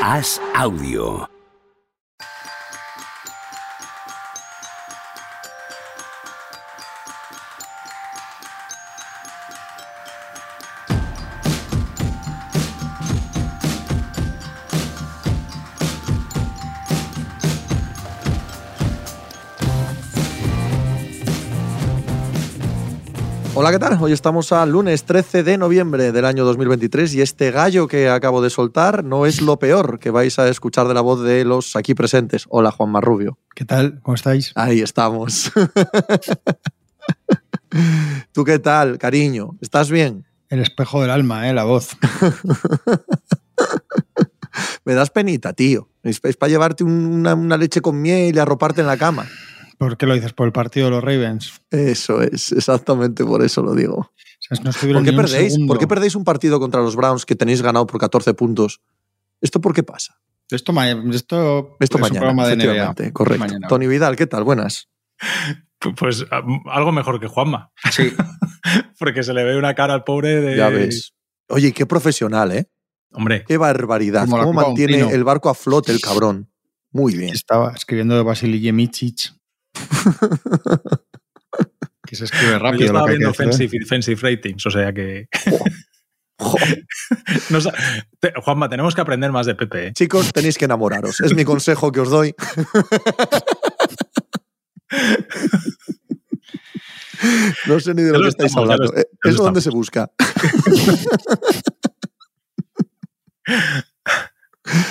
Haz audio. Hola, ¿qué tal? Hoy estamos al lunes 13 de noviembre del año 2023 y este gallo que acabo de soltar no es lo peor que vais a escuchar de la voz de los aquí presentes. Hola, Juan Marrubio. ¿Qué tal? ¿Cómo estáis? Ahí estamos. ¿Tú qué tal, cariño? ¿Estás bien? El espejo del alma, ¿eh? La voz. Me das penita, tío. Es, para llevarte una, una leche con miel y arroparte en la cama. ¿Por qué lo dices? ¿Por el partido de los Ravens? Eso es, exactamente por eso lo digo. O sea, no ¿Por qué un perdéis? segundo. ¿Por qué perdéis un partido contra los Browns que tenéis ganado por 14 puntos? ¿Esto por qué pasa? Esto, ma- esto, Esto es un mañana, programa de NBA. efectivamente, correcto. Mañana. Tony Vidal, ¿qué tal? Buenas. Pues a- algo mejor que Juanma. Sí. Porque se le ve una cara al pobre de. Ya ves. Oye, qué profesional, ¿eh? Hombre, Qué barbaridad. Como ¿Cómo mantiene el barco a flote el cabrón? Muy bien. Estaba escribiendo de Vasily Yemicic. que se escribe yo rápido. estaba lo que que viendo offensive defensive ratings, o sea que. Te- Juanma, tenemos que aprender más de Pepe. ¿eh? Chicos, tenéis que enamoraros. Es mi consejo que os doy. No sé ni de lo lo que estáis estamos, ya lo hablando. est- Eh, ya lo ¿Eso dónde estamos. se busca?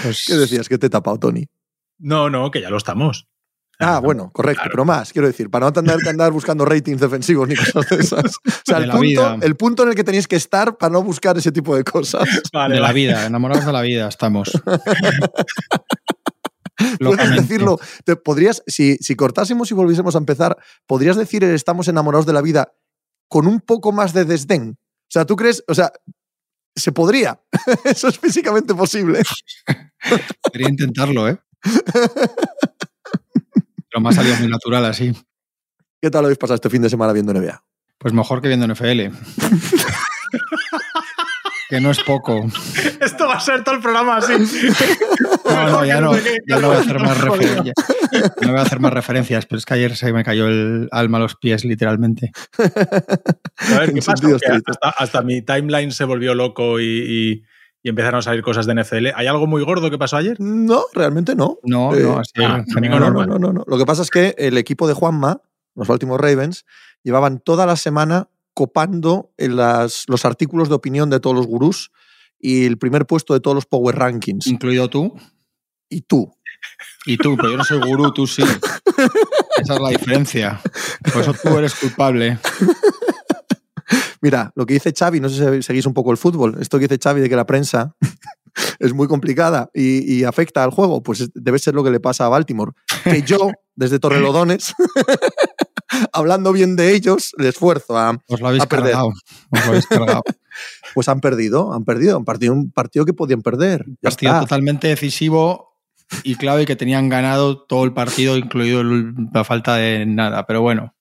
Pues, ¿Qué decías? ¿Qué te he tapado, Tony? No, no, que ya lo estamos. Ah, bueno, correcto, claro. pero más, quiero decir, para no tener que andar buscando ratings defensivos ni cosas de esas. O sea, De el punto, el punto en el que tenéis que estar para no buscar ese tipo de cosas. Vale, de la vida, enamorados de la vida estamos. Puedes decirlo, te podrías, si, si cortásemos y volviésemos a empezar, podrías decir el estamos enamorados de la vida con un poco más de desdén. O sea, ¿tú crees? O sea, se podría. Eso es físicamente posible. Quería intentarlo, ¿eh? Pero me ha salido muy natural así. ¿Qué tal lo habéis pasado este fin de semana viendo NBA? Pues mejor que viendo NFL. que no es poco. Esto va a ser todo el programa así. No, no, ya no, ya no voy a hacer más referencias. No voy a hacer más referencias, pero es que ayer se me cayó el alma a los pies, literalmente. A ver, ¿qué pasa? hasta, hasta mi timeline se volvió loco y, y- y empezaron a salir cosas de NFL. ¿Hay algo muy gordo que pasó ayer? No, realmente no. No, Eh, no, así ah, No, no. no, no, no, no. Lo que pasa es que el equipo de Juanma, los Baltimore Ravens, llevaban toda la semana copando en las- los artículos de opinión de todos los gurús y el primer puesto de todos los Power Rankings. Incluido tú Y tú. y tú, pero yo no soy gurú, tú sí. Esa es la diferencia. Por eso tú eres culpable. Mira, lo que dice Xavi, no sé si seguís un poco el fútbol, esto que dice Xavi de que la prensa es muy complicada y, y afecta al juego, pues es- debe ser lo que le pasa a Baltimore. Que yo, desde Torrelodones, hablando bien de ellos, le esfuerzo a... Os lo habéis A perder. cargado. Os lo habéis cargado. Pues han perdido, han perdido, han partido un partido que podían perder. Ya Partido está. totalmente decisivo y clave que tenían ganado todo el partido, incluido el- la falta de nada. Pero bueno,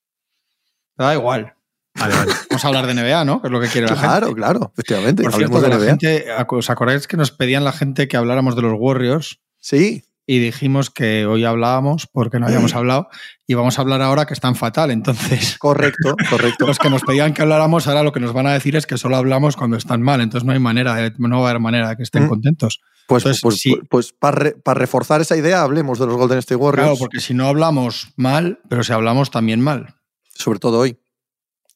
da igual. Vale, vale. Vamos a hablar de NBA, ¿no? Es lo que quiere la gente. Claro, claro, efectivamente. Por cierto, de la NBA. gente, ¿os acordáis que nos pedían la gente que habláramos de los Warriors? Sí, Y dijimos que hoy hablábamos porque no habíamos hablado y vamos a hablar ahora que están fatal. Entonces, correcto, correcto. los que nos pedían que habláramos ahora lo que nos van a decir es que solo hablamos cuando están mal. Entonces no hay manera, de- no va a haber manera de que estén Mm. contentos. Pues, Entonces, pues, sí. pues para reforzar esa idea, hablemos de los Golden State Warriors, Claro, porque si no hablamos mal, pero si hablamos también mal. sobre todo hoy.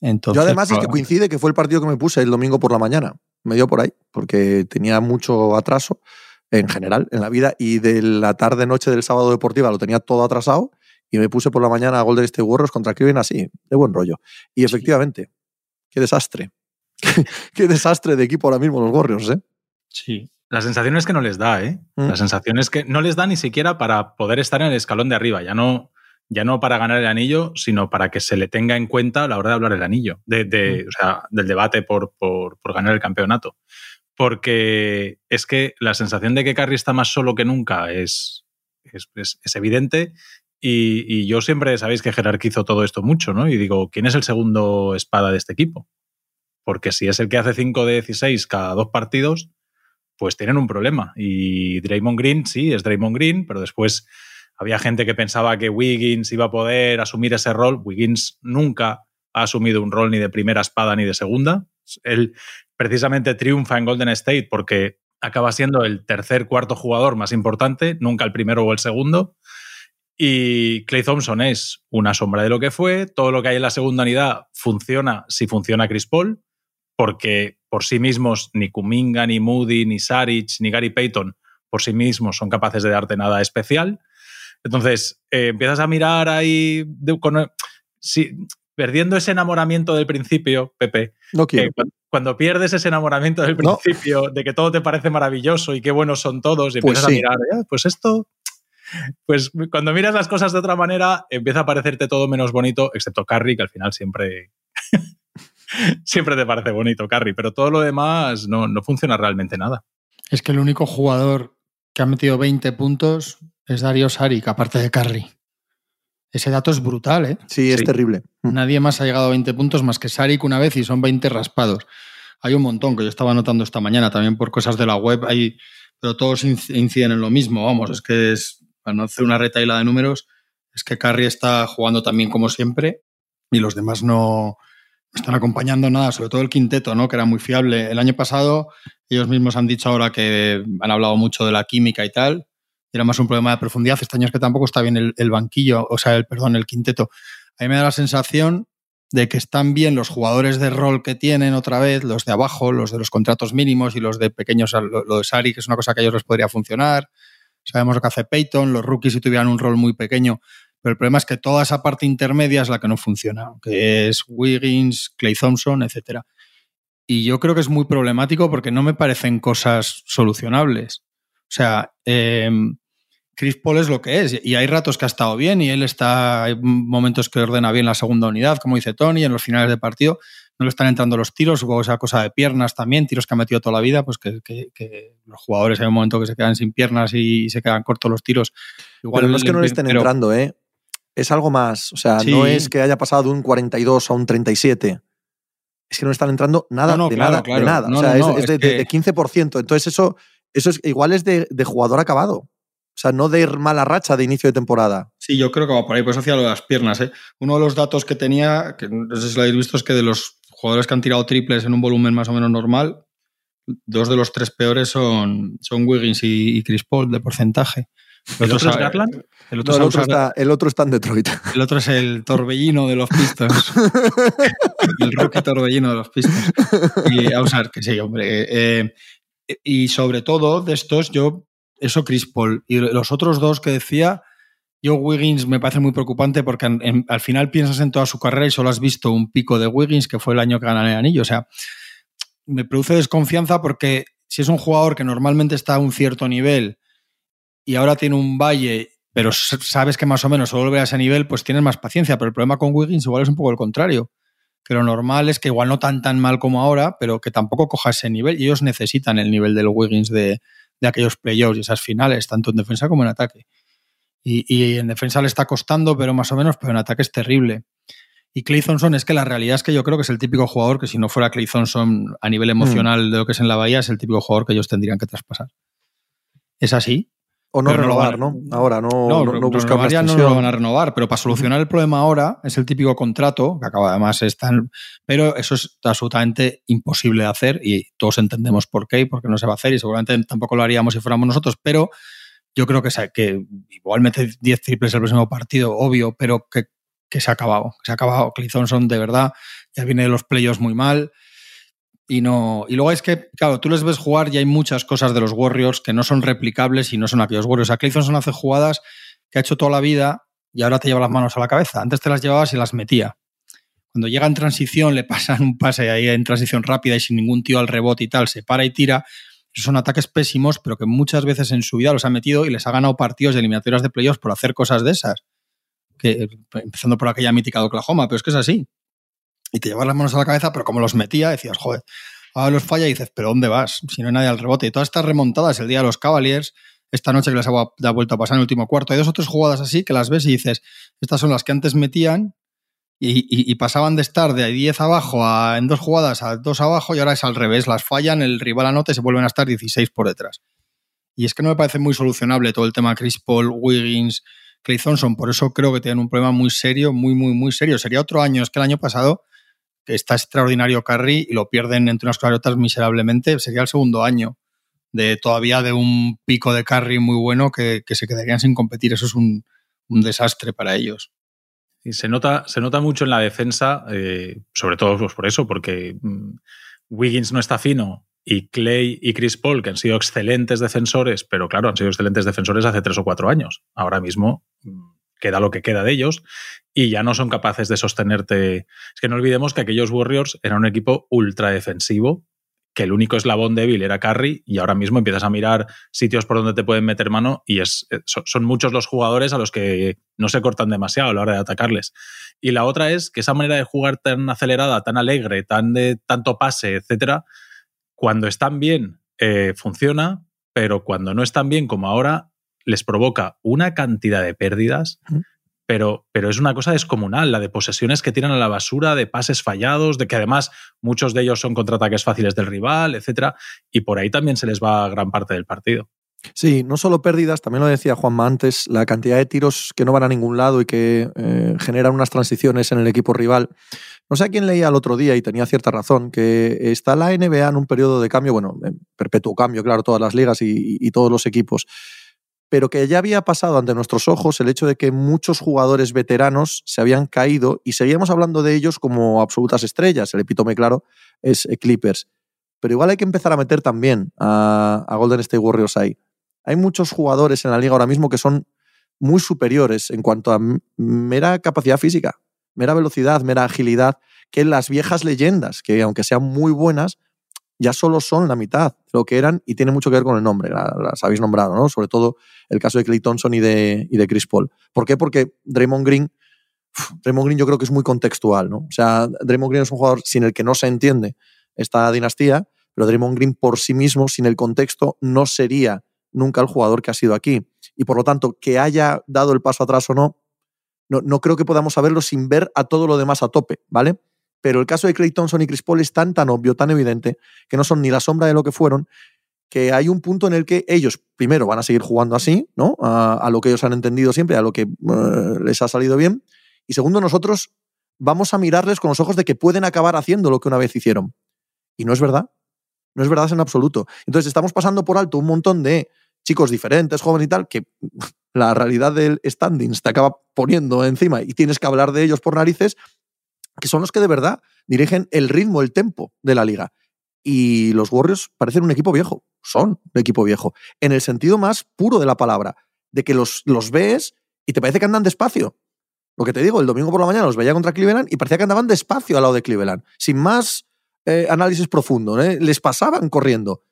Entonces, Yo además es que coincide que fue el partido que me puse el domingo por la mañana. Me dio por ahí, porque tenía mucho atraso en general en la vida y de la tarde-noche del sábado deportiva lo tenía todo atrasado y me puse por la mañana a Golden State Warriors contra Cleveland así, de buen rollo. Y efectivamente, qué desastre. Qué, qué desastre de equipo ahora mismo los Warriors, ¿eh? Sí. La sensación es que no les da, ¿eh? Mm. La sensación es que no les da ni siquiera para poder estar en el escalón de arriba. Ya no, ya no para ganar el anillo, sino para que se le tenga en cuenta a la hora de hablar del anillo, de, de- Mm. o sea, del debate por, por- por ganar el campeonato. Porque es que la sensación de que Curry está más solo que nunca es, es, es- es evidente. Y, y yo siempre sabéis que jerarquizo todo esto mucho, ¿no? Y digo, ¿quién es el segundo espada de este equipo? Porque si es el que hace 5 de 16 cada dos partidos, pues tienen un problema. Y Draymond Green, sí, es Draymond Green, pero después había gente que pensaba que Wiggins iba a poder asumir ese rol. Wiggins nunca ha asumido un rol ni de primera espada ni de segunda. Él precisamente triunfa en Golden State porque acaba siendo el tercer, cuarto jugador más importante, nunca el primero o el segundo. Y Clay Thompson es una sombra de lo que fue. Todo lo que hay en la segunda unidad funciona si funciona Chris Paul, porque por sí mismos ni Kuminga, ni Moody, ni Saric, ni Gary Payton por sí mismos son capaces de darte nada especial. Entonces, eh, empiezas a mirar ahí, perdiendo ese enamoramiento del principio, Pepe. No quiero. cuando, pierdes ese enamoramiento del principio, de que todo te parece maravilloso y qué buenos son todos, y pues empiezas a mirar, ah, pues esto pues cuando miras las cosas de otra manera, empieza a parecerte todo menos bonito, excepto Carrie, que al final siempre. siempre te parece bonito, Carrie, pero todo lo demás no, funciona realmente nada. Es que el único jugador que ha metido 20 puntos es Dario Saric, aparte de Carrie. Ese dato es brutal, ¿eh? Sí, es terrible. Mm. Nadie más ha llegado a 20 puntos más que Saric una vez y son 20 raspados. Hay un montón que yo estaba notando esta mañana también por cosas de la web, hay, pero todos inciden en lo mismo, vamos, es que es para no hacer una retaila de números, es que Carrie está jugando también como siempre y los demás no están acompañando nada, sobre todo el quinteto, ¿no? que era muy fiable. El año pasado ellos mismos han dicho ahora que han hablado mucho de la química y tal, era más un problema de profundidad. Este año es que tampoco está bien el, banquillo, o sea, el perdón, el quinteto. A mí me da la sensación de que están bien los jugadores de rol que tienen otra vez, los de abajo, los de los contratos mínimos y los de pequeños, lo, de Sari, que es una cosa que a ellos les podría funcionar. Sabemos lo que hace Peyton, los rookies si tuvieran un rol muy pequeño, pero el problema es que toda esa parte intermedia es la que no funciona, que es Wiggins, Clay Thompson, etc. Y yo creo que es muy problemático porque no me parecen cosas solucionables. O sea, em, Chris Paul es lo que es y hay ratos que ha estado bien y él está, hay momentos que ordena bien la segunda unidad, como dice Tony, en los finales de partido, no le están entrando los tiros, supongo esa cosa de piernas también, tiros que ha metido toda la vida, pues que, los jugadores hay un momento que se quedan sin piernas y, se quedan cortos los tiros. Igual Pero no es que no le estén entrando, ¿eh? Es algo más, o sea, no es que haya pasado de un 42 a un 37. Es que no están entrando nada, de, nada de nada, o sea, es, de, 15%. Entonces eso, eso es, igual es de, jugador acabado. O sea, no de ir mala racha de inicio de temporada. Sí, yo creo que va por ahí, pues hacía lo de las piernas. ¿eh? Uno de los datos que tenía, que no sé si lo habéis visto, es que de los jugadores que han tirado triples en un volumen más o menos normal, dos de los tres peores son, son Wiggins y, Chris Paul de porcentaje. ¿El otro es Garland? El otro, está, el otro, está, en Detroit. El otro es el torbellino de los Pistons. el rookie torbellino de los Pistons. Y a usar, que sí, hombre. Eh, y sobre todo de estos, yo, eso Chris Paul. Y los otros dos que decía, yo Wiggins me parece muy preocupante porque al final piensas en toda su carrera y solo has visto un pico de Wiggins que fue el año que ganó el anillo. O sea, me produce desconfianza porque si es un jugador que normalmente está a un cierto nivel y ahora tiene un valle, pero sabes que más o menos vuelve a ese nivel, pues tienes más paciencia. Pero el problema con Wiggins igual es un poco el contrario. Que lo normal es que igual no tan tan mal como ahora, pero que tampoco coja ese nivel. Y ellos necesitan el nivel del Wiggins de, de aquellos playoffs y esas finales, tanto en defensa como en ataque. Y, en defensa le está costando, pero más o menos, pero en ataque es terrible. Y Clay Thompson es que la realidad es que yo creo que es el típico jugador que si no fuera Clay Thompson a nivel emocional mm. de lo que es en la Bahía, es el típico jugador que ellos tendrían que traspasar. Es así. O no renovar, ¿no? Ahora no, no, no, no ya no lo van a renovar, pero para solucionar el problema ahora es el típico contrato, que acaba además estar. Pero eso es absolutamente imposible de hacer y todos entendemos por qué y por qué no se va a hacer y seguramente tampoco lo haríamos si fuéramos nosotros, pero yo creo que, que igual mete 10 triples el próximo partido, obvio, pero que, se ha acabado. se ha acabado. Clay Thompson, de verdad, ya viene de los playoffs muy mal. Y, no, y luego es que, claro, tú les ves jugar y hay muchas cosas de los Warriors que no son replicables y no son aquellos Warriors. A Clay Thompson hace jugadas que ha hecho toda la vida y ahora te lleva las manos a la cabeza. Antes te las llevabas y las metía. Cuando llega en transición, le pasan un pase ahí en transición rápida y sin ningún tío al rebote y tal, se para y tira son ataques pésimos, pero que muchas veces en su vida los ha metido y les ha ganado partidos de eliminatorias de playoffs por hacer cosas de esas. Que, empezando por aquella mítica de Oklahoma, pero es que es así. Y te llevas las manos a la cabeza, pero como los metía, decías, joder, ahora los falla y dices, pero ¿dónde vas? Si no hay nadie al rebote. Y todas estas remontadas, el día de los Cavaliers, esta noche que les ha dado vuelta a pasar en el último cuarto, hay dos o tres jugadas así que las ves y dices, estas son las que antes metían Y, pasaban de estar de 10 abajo a, en dos jugadas a dos abajo y ahora es al revés, las fallan, el rival anota y se vuelven a estar 16 por detrás. Y es que no me parece muy solucionable todo el tema Chris Paul, Wiggins, Clay Thompson, por eso creo que tienen un problema muy serio, muy, muy, muy serio. Sería otro año, es que el año pasado que está extraordinario Curry y lo pierden entre unas cosas miserablemente, sería el segundo año de todavía de un pico de Curry muy bueno que, se quedarían sin competir. Eso es un, desastre para ellos. Y se nota, se nota mucho en la defensa, eh, sobre todo pues, por eso, porque mm, Wiggins no está fino y Clay y Chris Paul, que han sido excelentes defensores, pero claro, han sido excelentes defensores hace tres o cuatro años. Ahora mismo mm, queda lo que queda de ellos y ya no son capaces de sostenerte. Es que no olvidemos que aquellos Warriors eran un equipo ultra defensivo, que el único eslabón débil era Curry y ahora mismo empiezas a mirar sitios por donde te pueden meter mano y es, eh, son muchos los jugadores a los que no se cortan demasiado a la hora de atacarles. Y la otra es que esa manera de jugar tan acelerada, tan alegre, tan de tanto pase, etcétera, cuando están bien eh, funciona, pero cuando no están bien como ahora, les provoca una cantidad de pérdidas, pero, pero es una cosa descomunal, la de posesiones que tiran a la basura, de pases fallados, de que además muchos de ellos son contraataques fáciles del rival, etcétera, y por ahí también se les va gran parte del partido. Sí, no solo pérdidas, también lo decía Juanma antes, la cantidad de tiros que no van a ningún lado y que eh, generan unas transiciones en el equipo rival. No sé a quién leía el otro día y tenía cierta razón, que está la NBA en un periodo de cambio, bueno, perpetuo cambio, claro, todas las ligas y, todos los equipos, pero que ya había pasado ante nuestros ojos el hecho de que muchos jugadores veteranos se habían caído y seguíamos hablando de ellos como absolutas estrellas. El epítome, claro, es Clippers. Pero igual hay que empezar a meter también a, a Golden State Warriors ahí. Hay muchos jugadores en la liga ahora mismo que son muy superiores en cuanto a mera capacidad física mera velocidad, mera agilidad, que las viejas leyendas, que aunque sean muy buenas, ya solo son la mitad de lo que eran y tiene mucho que ver con el nombre, las habéis nombrado, ¿no? Sobre todo el caso de Clay Thompson y de, y de Chris Paul. ¿Por qué? Porque Draymond Green, Draymond Green yo creo que es muy contextual, ¿no? O sea, Draymond Green es un jugador sin el que no se entiende esta dinastía, pero Draymond Green por sí mismo, sin el contexto, no sería nunca el jugador que ha sido aquí. Y por lo tanto, que haya dado el paso atrás o no, no, creo que podamos saberlo sin ver a todo lo demás a tope, ¿vale? Pero el caso de Clay Thompson y Chris Paul es tan, tan obvio, tan evidente, que no son ni la sombra de lo que fueron, que hay un punto en el que ellos, primero, van a seguir jugando así, ¿no? A, lo que ellos han entendido siempre, a lo que eh, les ha salido bien. Y segundo, nosotros vamos a mirarles con los ojos de que pueden acabar haciendo lo que una vez hicieron. Y no es verdad. No es verdad en absoluto. Entonces estamos pasando por alto un montón de chicos diferentes, jóvenes y tal, que la realidad del standings te acaba poniendo encima y tienes que hablar de ellos por narices, que son los que de verdad dirigen el ritmo, el tempo de la liga. Y los Warriors parecen un equipo viejo, son un equipo viejo, en el sentido más puro de la palabra, de que los, los ves y te parece que andan despacio. Lo que te digo, el domingo por la mañana los veía contra Cleveland y parecía que andaban despacio al lado de Cleveland, sin más eh, análisis profundo, ¿eh? les pasaban corriendo.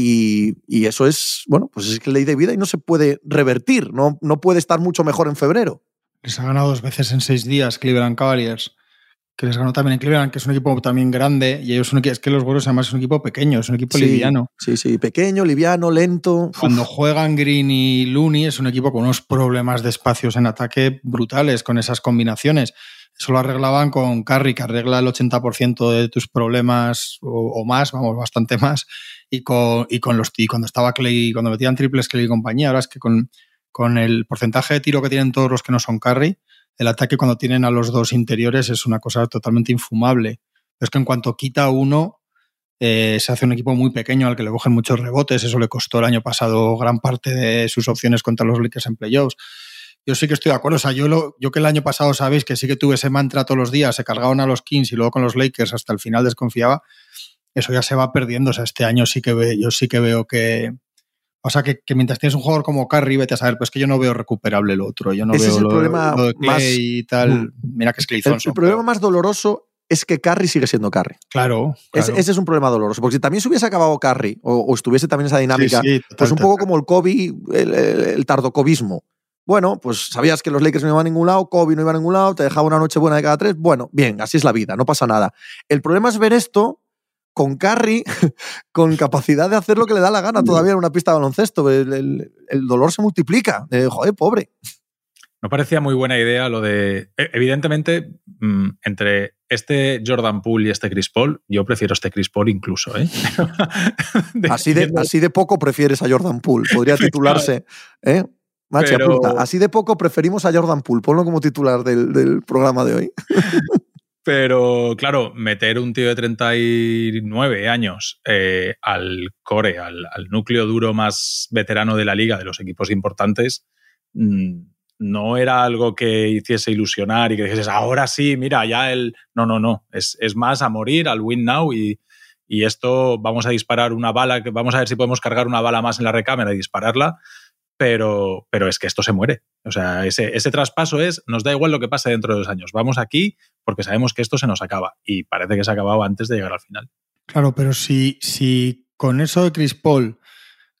Y, eso es, bueno, pues es ley de vida y no se puede revertir, no, no puede estar mucho mejor en febrero. Les ha ganado dos veces en seis días Cleveland Cavaliers, que les ganó también en Cleveland, que es un equipo también grande, y ellos son, es que los Warriors además es un equipo pequeño, es un equipo liviano. Sí, sí, pequeño, liviano, lento. Cuando juegan Green y Looney es un equipo con unos problemas de espacios en ataque brutales con esas combinaciones. Eso lo arreglaban con Curry, que arregla el 80% de tus problemas o, más, vamos, bastante más, y con, y con los y cuando estaba Clay, cuando metían triples Clay y compañía, ahora es que con, con el porcentaje de tiro que tienen todos los que no son Curry, el ataque cuando tienen a los dos interiores es una cosa totalmente infumable. Es que en cuanto quita uno, eh, se hace un equipo muy pequeño al que le cogen muchos rebotes. Eso le costó el año pasado gran parte de sus opciones contra los Lakers en playoffs yo sí que estoy de acuerdo. O sea, yo, que el año pasado sabéis que sí que tuve ese mantra todos los días, se cargaban a los Kings y luego con los Lakers hasta el final desconfiaba, eso ya se va perdiendo. O sea, este año sí que yo sí que veo que. O sea, que, mientras tienes un jugador como Curry, vete a saber, pues que yo no veo recuperable el otro. Yo no ese veo es el problema más, y tal. Mm. Mira que es Clay El, problema más doloroso es que Curry sigue siendo Curry. Claro. Ese, es un problema doloroso. Porque si también se hubiese acabado Curry o, estuviese también esa dinámica, pues un poco como el Kobe, el, el, tardocobismo. Bueno, pues sabías que los Lakers no iban a ningún lado, Kobe no iba a ningún lado, te dejaba una noche buena de cada tres. Bueno, bien, así es la vida, no pasa nada. El problema es ver esto con Curry, con capacidad de hacer lo que le da la gana todavía en una pista de baloncesto. El, dolor se multiplica. joder, pobre. No parecía muy buena idea lo de. e- Evidentemente, mm, entre este Jordan Poole y este Chris Paul, yo prefiero este Chris Paul incluso, ¿eh? Así de, así de poco prefieres a Jordan Poole. Podría titularse, ¿eh? Pero- puta. Así de poco preferimos a Jordan Poole. Ponlo como titular del, del programa de hoy. Pero claro, meter un tío de 39 años eh, al core, al, al núcleo duro más veterano de la liga, de los equipos importantes, mm, no era algo que hiciese ilusionar y que dijeses, ahora sí, mira, ya el... No, no, no. Es, es más a morir, al win now y, y esto vamos a disparar una bala, vamos a ver si podemos cargar una bala más en la recámara y dispararla, pero, pero es que esto se muere. O sea, ese, ese traspaso es, nos da igual lo que pase dentro de dos años, vamos aquí porque sabemos que esto se nos acaba y parece que se ha acabado antes de llegar al final. Claro, pero si, si con eso de Chris Paul,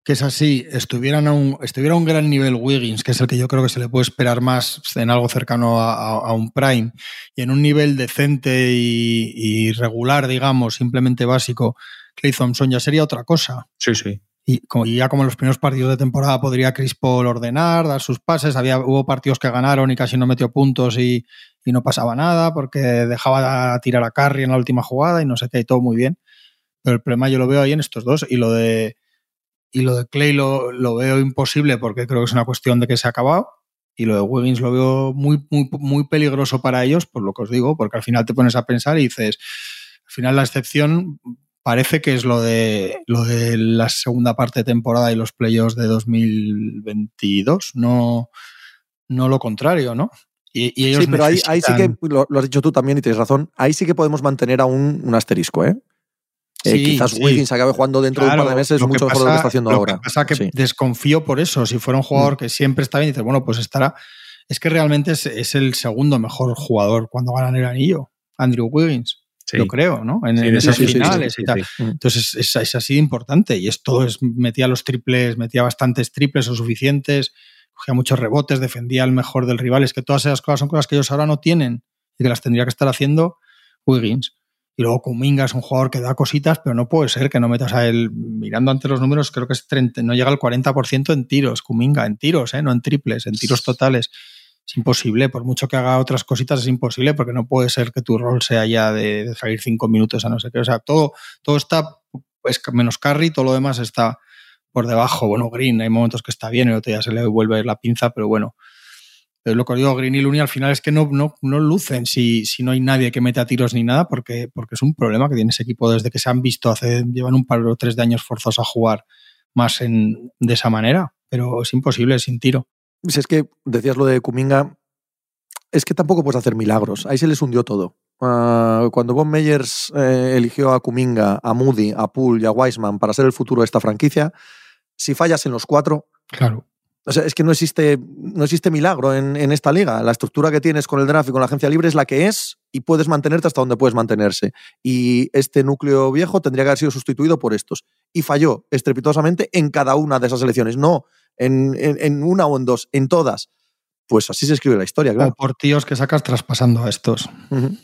que es así, estuvieran a un, estuviera a un gran nivel Wiggins, que es el que yo creo que se le puede esperar más en algo cercano a, a- a un prime, y en un nivel decente y, y regular, digamos, simplemente básico, Clay Thompson ya sería otra cosa. Sí, sí. Y, ya como en los primeros partidos de temporada podría Chris Paul ordenar, dar sus pases. Había, hubo partidos que ganaron y casi no metió puntos y, y no pasaba nada porque dejaba tirar a Curry en la última jugada y no sé qué, y todo muy bien. Pero el problema yo lo veo ahí en estos dos. Y lo de, y lo de Clay lo, lo veo imposible porque creo que es una cuestión de que se ha acabado. Y lo de Wiggins lo veo muy, muy, muy peligroso para ellos, por lo que os digo, porque al final te pones a pensar y dices, al final la excepción parece que es lo de lo de la segunda parte de temporada y los playoffs de 2022, no, no lo contrario, ¿no? Y, y ellos Sí, pero ahí, ahí sí que, lo, lo has dicho tú también y tienes razón, ahí sí que podemos mantener aún un asterisco, ¿eh? Eh, quizás sí. Wiggins acabe jugando dentro de un par de meses mucho mejor de lo que pasa- está haciendo lo ahora. que pasa que Sí. desconfío por eso. Si fuera un jugador Mm. que siempre está bien, dices, bueno, pues estará. Es que realmente es, es el segundo mejor jugador cuando ganan el anillo, Andrew Wiggins. Sí. Yo creo, ¿no? En, Sí, en esas sí, finales y tal. sí. Entonces es, es así de importante. Y esto es, metía los triples, metía bastantes triples o suficientes, cogía muchos rebotes, defendía al mejor del rival. Es que todas esas cosas son cosas que ellos ahora no tienen y que las tendría que estar haciendo Wiggins. Y luego Kuminga es un jugador que da cositas, pero no puede ser que no metas a él. Mirando ante los números, creo que es 30, no llega al 40% en tiros, Kuminga, en tiros, ¿eh? no en triples, en tiros totales. Es imposible, por mucho que haga otras cositas, es imposible, porque no puede ser que tu rol sea ya de, salir cinco minutos a no sé qué. O sea, todo, todo está, pues, menos Curry, todo lo demás está por debajo. Bueno, Green, hay momentos que está bien, el otro día se le vuelve la pinza, pero bueno. Lo que digo, Green y Looney al final es que no, no, no lucen si, si no hay nadie que meta tiros ni nada, porque, porque es un problema que tiene ese equipo desde que se han visto hace, llevan un par o tres de años forzados a jugar más en, de esa manera. Pero es imposible sin tiro. Si es que decías lo de Kuminga, es que tampoco puedes hacer milagros. Ahí se les hundió todo. Ah, cuando Von Meyers eh, eligió a Kuminga, a Moody, a Poole y a Wiseman para ser el futuro de esta franquicia, si fallas en los cuatro, Claro. o sea, es que no existe, no existe milagro en, en esta liga. La estructura que tienes con el draft y con la agencia libre es la que es y puedes mantenerte hasta donde puedes mantenerse. Y este núcleo viejo tendría que haber sido sustituido por estos. Y falló estrepitosamente en cada una de esas elecciones. No en, en- en una o en dos, en todas. Pues así se escribe la historia, O claro. por tíos que sacas traspasando a estos. Ujú.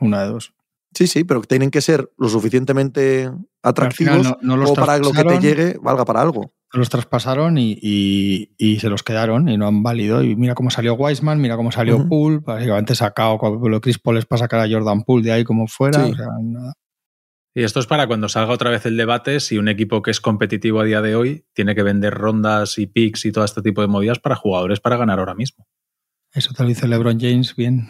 Una de dos. Sí, sí, pero tienen que ser lo suficientemente atractivos no- no los como para que lo que te llegue valga para algo. Los traspasaron y, y- y se los quedaron y no han válido. Y mira cómo salió Wiseman, mira cómo salió Ujú. Poole. Básicamente sacado lo Chris Paul es para sacar a Jordan Poole de ahí como fuera. Sí. o sea, nada. Y esto es para cuando salga otra vez el debate si un equipo que es competitivo a día de hoy tiene que vender rondas y picks y todo este tipo de movidas para jugadores para ganar ahora mismo. Eso te lo dice LeBron James bien.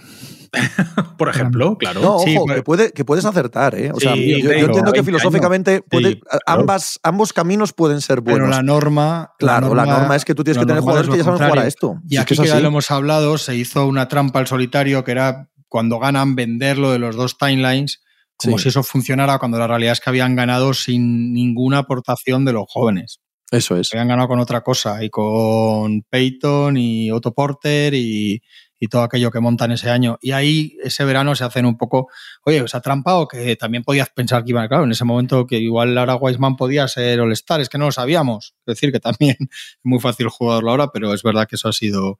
Por ejemplo, claro. No, ojo, Sí, que, puede, que puedes acertar, ¿eh? O sea, Sí, yo, yo pero entiendo que 20 filosóficamente puede- Sí, claro. ambas, ambos caminos pueden ser Pero buenos. la norma. claro, la norma, es que tú tienes que tener jugadores es que ya saben jugar a esto. Y Si es aquí que es que ya lo hemos hablado, se hizo una trampa al solitario que era cuando ganan vender lo de los dos timelines, como Sí. si eso funcionara cuando la realidad es que habían ganado sin ninguna aportación de los jóvenes. Eso es. habían ganado con otra cosa y con Peyton y Otto Porter y, y todo aquello que montan ese año. Y ahí ese verano se hacen un poco, oye, ¿os ha trampado? Que también podías pensar que iban, claro, en ese momento que igual Lara Wiseman podía ser All-Star, es que no lo sabíamos. Es decir, que también es muy fácil jugarlo ahora, pero es verdad que eso ha sido,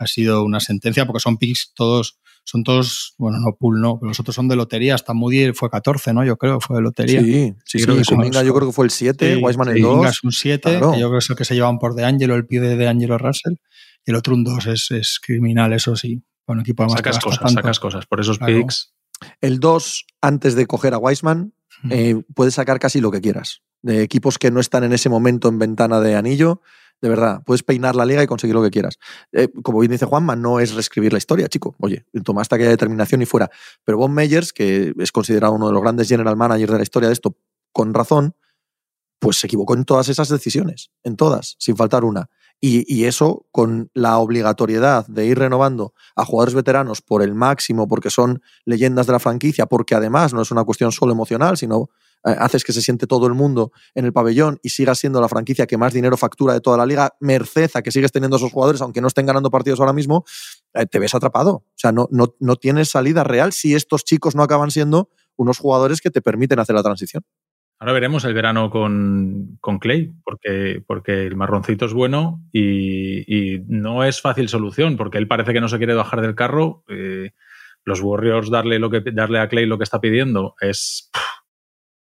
ha sido una sentencia porque son picks todos, son todos, bueno, no pool no, pero los otros son de lotería. Hasta Moody fue 14, ¿no? Yo creo, fue de lotería. Sí, sí, creo sí. que Kuminga yo creo que fue el 7, Sí, Wiseman el sí, 2. Kuminga es un 7, Claro. que yo creo que es el que se llevan por De Angelo, el pie de Angelo Russell. Y el otro un 2 es, es criminal, eso sí. Un equipo además Sacas cosas, tanto. sacas cosas. Por esos Claro. picks. El 2, antes de coger a Wiseman, Mm. eh, puedes sacar casi lo que quieras. De equipos que no están en ese momento en ventana de anillo, de verdad, puedes peinar la liga y conseguir lo que quieras. Eh, como bien dice Juanma, no es reescribir la historia, chico. Oye, toma hasta que haya determinación y fuera. Pero Bob Meyers, que es considerado uno de los grandes general managers de la historia de esto, con razón, pues se equivocó en todas esas decisiones, en todas, sin faltar una. Y, eso con la obligatoriedad de ir renovando a jugadores veteranos por el máximo, porque son leyendas de la franquicia, porque además no es una cuestión solo emocional, sino haces que se siente todo el mundo en el pabellón y sigas siendo la franquicia que más dinero factura de toda la liga, merced a que sigues teniendo esos jugadores, aunque no estén ganando partidos ahora mismo, eh, te ves atrapado. O sea, no, no, no tienes salida real si estos chicos no acaban siendo unos jugadores que te permiten hacer la transición. Ahora veremos el verano con, con Clay, porque, porque el marroncito es bueno y, y no es fácil solución, porque él parece que no se quiere bajar del carro. Eh, los Warriors darle, lo que, darle a Clay lo que está pidiendo es...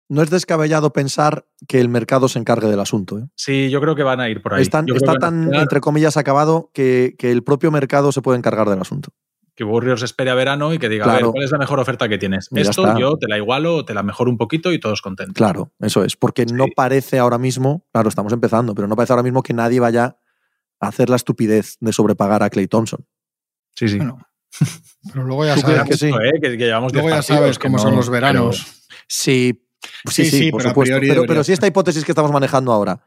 No es descabellado pensar que el mercado se encargue del asunto. ¿eh? Sí, yo creo que van a ir por ahí. Están- está tan, esperar entre comillas, acabado que, que el propio mercado se puede encargar del asunto. que Warriors espere a verano y que diga, a ver, ¿cuál es la mejor oferta que tienes? Ya Esto está. yo te la igualo o te la mejoro un poquito y todos contentos. Claro, eso es. Porque no parece ahora mismo, claro, estamos empezando, pero no parece ahora mismo que nadie vaya a hacer la estupidez de sobrepagar a Clay Thompson. Sí, sí. Bueno, pero luego ya ¿Tú crees sabes, que sí? ¿eh? que, que llevamos luego 10 ya sabes cómo no- son los veranos. Sí, Sí, sí, sí, por pero supuesto. Pero, si esta hipótesis que estamos manejando ahora,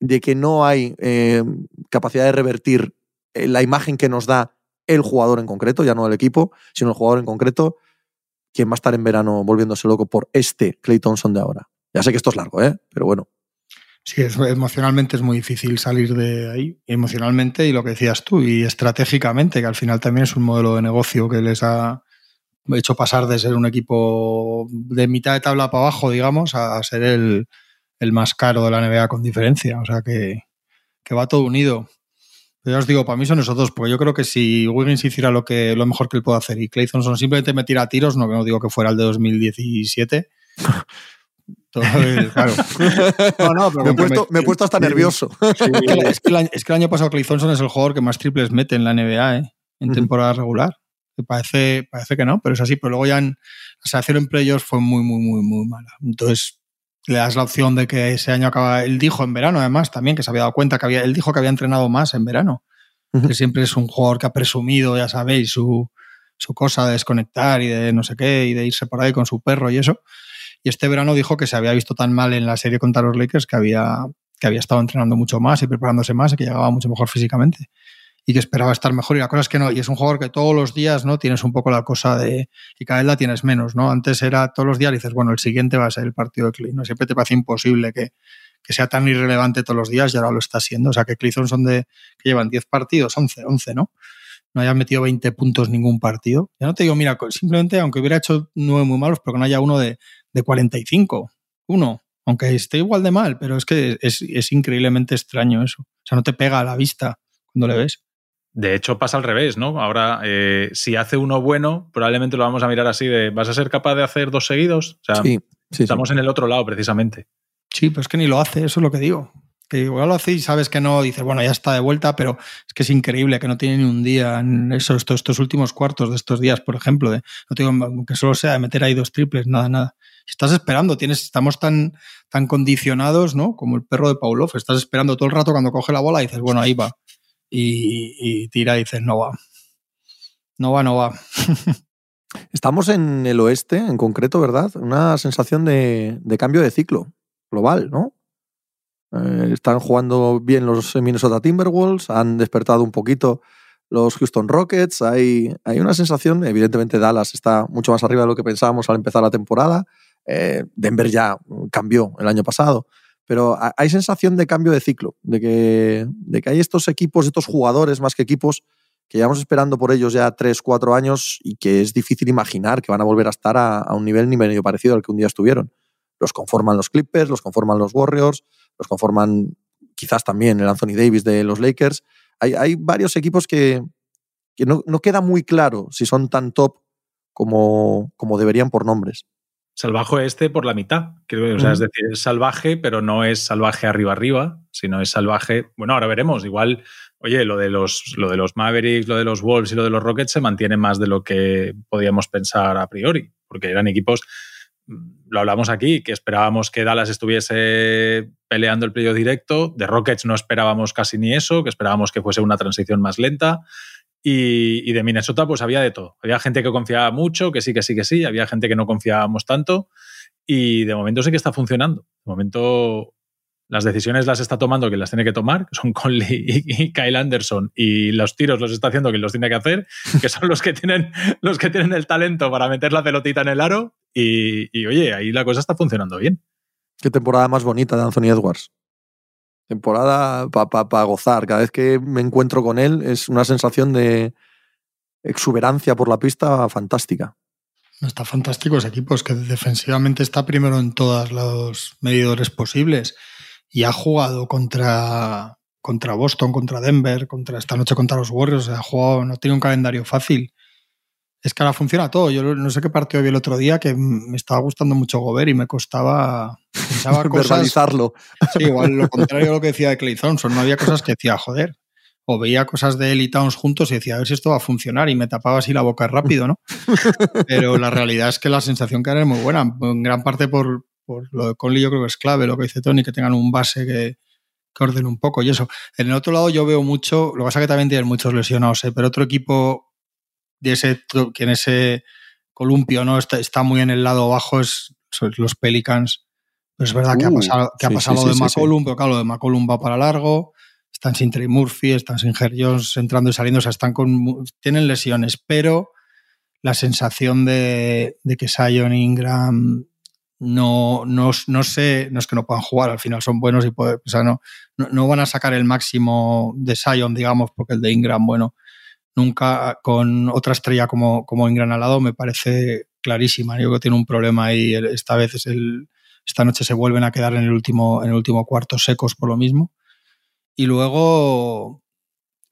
de que no hay eh, capacidad de revertir eh, la imagen que nos da el jugador en concreto, ya no el equipo, sino el jugador en concreto, ¿quién va a estar en verano volviéndose loco por este Clay Thompson de ahora? Ya sé que esto es largo, ¿eh? pero bueno. Sí, es- emocionalmente es muy difícil salir de ahí. Emocionalmente y lo que decías tú, y estratégicamente, que al final también es un modelo de negocio que les ha hecho pasar de ser un equipo de mitad de tabla para abajo, digamos, a ser el, el más caro de la NBA con diferencia. O sea que, que va todo unido. Pero ya os digo, para mí son esos dos, porque yo creo que si Wiggins hiciera lo, que, lo mejor que él puede hacer y Clay Thompson simplemente me tira tiros, no, no digo que fuera el de 2017. todo el- claro. No, no, pero me, he puesto, me he puesto hasta sí, nervioso. es, que, la- es que el año, es que el año pasado Clay Thompson es el jugador que más triples mete en la NBA, ¿eh? en temporada regular. Que parece, parece que no, pero es así. Pero luego ya en la playoffs fue muy, muy, muy, muy mala. Entonces le das la opción de que ese año acaba. Él dijo en verano, además, también que se había dado cuenta que había. Él dijo que había entrenado más en verano. Que siempre es un jugador que ha presumido, ya sabéis, su, su cosa de desconectar y de no sé qué, y de irse por ahí con su perro y eso. Y este verano dijo que se había visto tan mal en la serie contra los Lakers que había, que había estado entrenando mucho más y preparándose más y que llegaba mucho mejor físicamente y que esperaba estar mejor. Y la cosa es que no, y es un jugador que todos los días no tienes un poco la cosa de. y cada vez la tienes menos, ¿no? Antes era todos los días y dices, bueno, el siguiente va a ser el partido de Clay, ¿no? Siempre te parece imposible que, que sea tan irrelevante todos los días y ahora lo está siendo. O sea, que Clay son de. que llevan 10 partidos, 11, 11, ¿no? No hayan metido 20 puntos ningún partido. Ya no te digo, mira, simplemente aunque hubiera hecho 9 muy malos, pero que no haya uno de, de 45, uno. Aunque esté igual de mal, pero es que es, es increíblemente extraño eso. O sea, no te pega a la vista cuando le ves. De hecho, pasa al revés, ¿no? Ahora, eh, si hace uno bueno, probablemente lo vamos a mirar así de, ¿vas a ser capaz de hacer dos seguidos? O sea, Sí, sí, sí. estamos en el otro lado, precisamente. Sí, pero es que ni lo hace, eso es lo que digo. Que igual lo hace y sabes que no, dices, bueno, ya está de vuelta, pero es que es increíble que no tiene ni un día en eso, estos, estos últimos cuartos de estos días, por ejemplo, de, no te digo que solo sea de meter ahí dos triples, nada, nada. Estás esperando, tienes, estamos tan, tan condicionados, ¿no? Como el perro de Pavlov, estás esperando todo el rato cuando coge la bola y dices, bueno, ahí va. Y, tira y dices, no va. No va, no va. Estamos en el oeste, en concreto, ¿verdad? Una sensación de, de cambio de ciclo global, ¿no? Eh, están jugando bien los Minnesota Timberwolves, han despertado un poquito los Houston Rockets. Hay, hay una sensación, evidentemente Dallas está mucho más arriba de lo que pensábamos al empezar la temporada. Eh, Denver ya cambió el año pasado, pero ha- hay sensación de cambio de ciclo, de que, de que hay estos equipos, estos jugadores más que equipos que llevamos esperando por ellos ya 3, 4 años y que es difícil imaginar que van a volver a estar a, a un nivel ni medio parecido al que un día estuvieron. Los conforman los Clippers, los conforman los Warriors, los conforman quizás también el Anthony Davis de los Lakers. Hay, hay varios equipos que, que no, no queda muy claro si son tan top como, como deberían por nombres. Salvaje este por la mitad. Creo, o sea, es decir, es salvaje, pero no es salvaje arriba arriba, sino es salvaje. Bueno, ahora veremos. Igual, oye, lo de los, lo de los Mavericks, lo de los Wolves y lo de los Rockets se mantiene más de lo que podíamos pensar a priori, porque eran equipos. Lo hablamos aquí, que esperábamos que Dallas estuviese peleando el playoff directo. De Rockets no esperábamos casi ni eso, que esperábamos que fuese una transición más lenta. Y, de Minnesota, pues había de todo. Había gente que confiaba mucho, que sí, que sí, que sí. Había gente que no confiábamos tanto. Y de momento sí que está funcionando. De momento las decisiones las está tomando que las tiene que tomar, son Conley y, Kyle Anderson, y los tiros los está haciendo que los tiene que hacer, que son los que tienen, los que tienen el talento para meter la pelotita en el aro. Y, y oye, ahí la cosa está funcionando bien. Qué temporada más bonita de Anthony Edwards temporada para gozar. Cada vez que me encuentro con él es una sensación de exuberancia por la pista fantástica. Está fantástico ese equipo, es que defensivamente está primero en todos los medidores posibles y ha jugado contra, contra Boston, contra Denver, contra esta noche contra los Warriors, ha jugado, no tiene un calendario fácil es que ahora funciona todo. Yo no sé qué partido vi el otro día que me estaba gustando mucho Gobert y me costaba pensaba verbalizarlo. Sí, igual lo contrario a lo que decía de Clay Thompson. No había cosas que decía, joder. O veía cosas de él y Towns juntos y decía, a ver si esto va a funcionar y me tapaba así la boca rápido, ¿no? Pero la realidad es que la sensación que era es muy buena. En gran parte por, por lo de Conley yo creo que es clave, lo que dice Tony, que tengan un base que, que ordene un poco y eso. En el otro lado yo veo mucho, lo que pasa es que también tienen muchos lesionados, ¿eh? pero otro equipo de ese, que en ese columpio no está, está muy en el lado bajo es los Pelicans. es verdad que ha uh, pasado, que ha pasado de McCollum, pero claro, lo de McCollum va para largo. Están sin Trey Murphy, están sin Her Jones entrando y saliendo, o sea, están con, tienen lesiones, pero la sensación de, de que Sion Ingram no, no, no, sé, no es que no puedan jugar, al final son buenos y o sea, no, no, no, van a sacar el máximo de Sion, digamos, porque el de Ingram, bueno, nunca con otra estrella como, como Ingram al lado me parece clarísima. Yo creo que tiene un problema ahí. Esta vez es el, esta noche se vuelven a quedar en el último, en el último cuarto secos por lo mismo. Y luego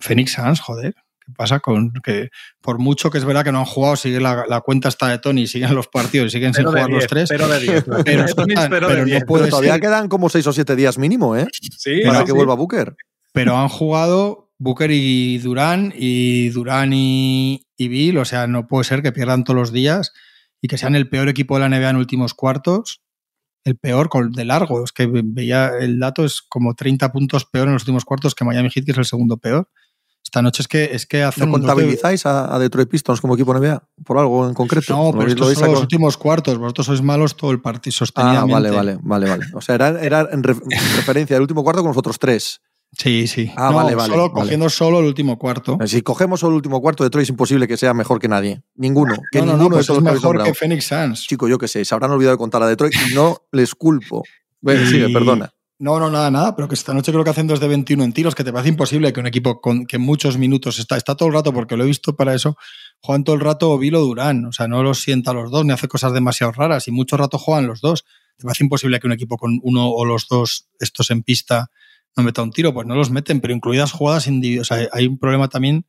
Phoenix Suns, joder. ¿Qué pasa con que por mucho que es verdad que no han jugado, sigue la, cuenta está de Tony, siguen los partidos, siguen sin jugar los tres. Pero de 10. Pero, todavía quedan como seis o siete días mínimo, ¿eh? Sí, para que vuelva Booker. Pero han jugado Booker y Durán y Durán y, Bill, o sea, no puede ser que pierdan todos los días y que sean el peor equipo de la NBA en últimos cuartos, el peor de largo. Es que veía el dato, es como 30 puntos peor en los últimos cuartos que Miami Heat, que es el segundo peor. Esta noche es que, es que hacen. ¿No contabilizáis a, Detroit Pistons como equipo NBA por algo en concreto? No, pero estos son los últimos cuartos. Vosotros sois malos todo el partido sostenido. Ah, vale, vale, vale, vale. O sea, era, era en, referencia del último cuarto con los otros tres. Sí, sí. Ah, vale, vale. Solo, Cogiendo solo el último cuarto. Si cogemos solo el último cuarto, Detroit es imposible que sea mejor que nadie. Ninguno. Que no, no, ninguno no, pues es mejor que Phoenix Suns. Chico, yo qué sé, se habrán olvidado de contar a Detroit y no les culpo. Bueno, sigue, perdona. No, no, nada, nada, pero que esta noche creo que hacen dos de 21 en tiros, que te parece imposible que un equipo con que muchos minutos está, está todo el rato, porque lo he visto para eso, juegan todo el rato Vilo Durán, o sea, no los sienta los dos, ni hace cosas demasiado raras, y mucho rato juegan los dos. Te parece imposible que un equipo con uno o los dos estos en pista no meta un tiro, pues no los meten, pero incluidas jugadas individuales. Hay un problema también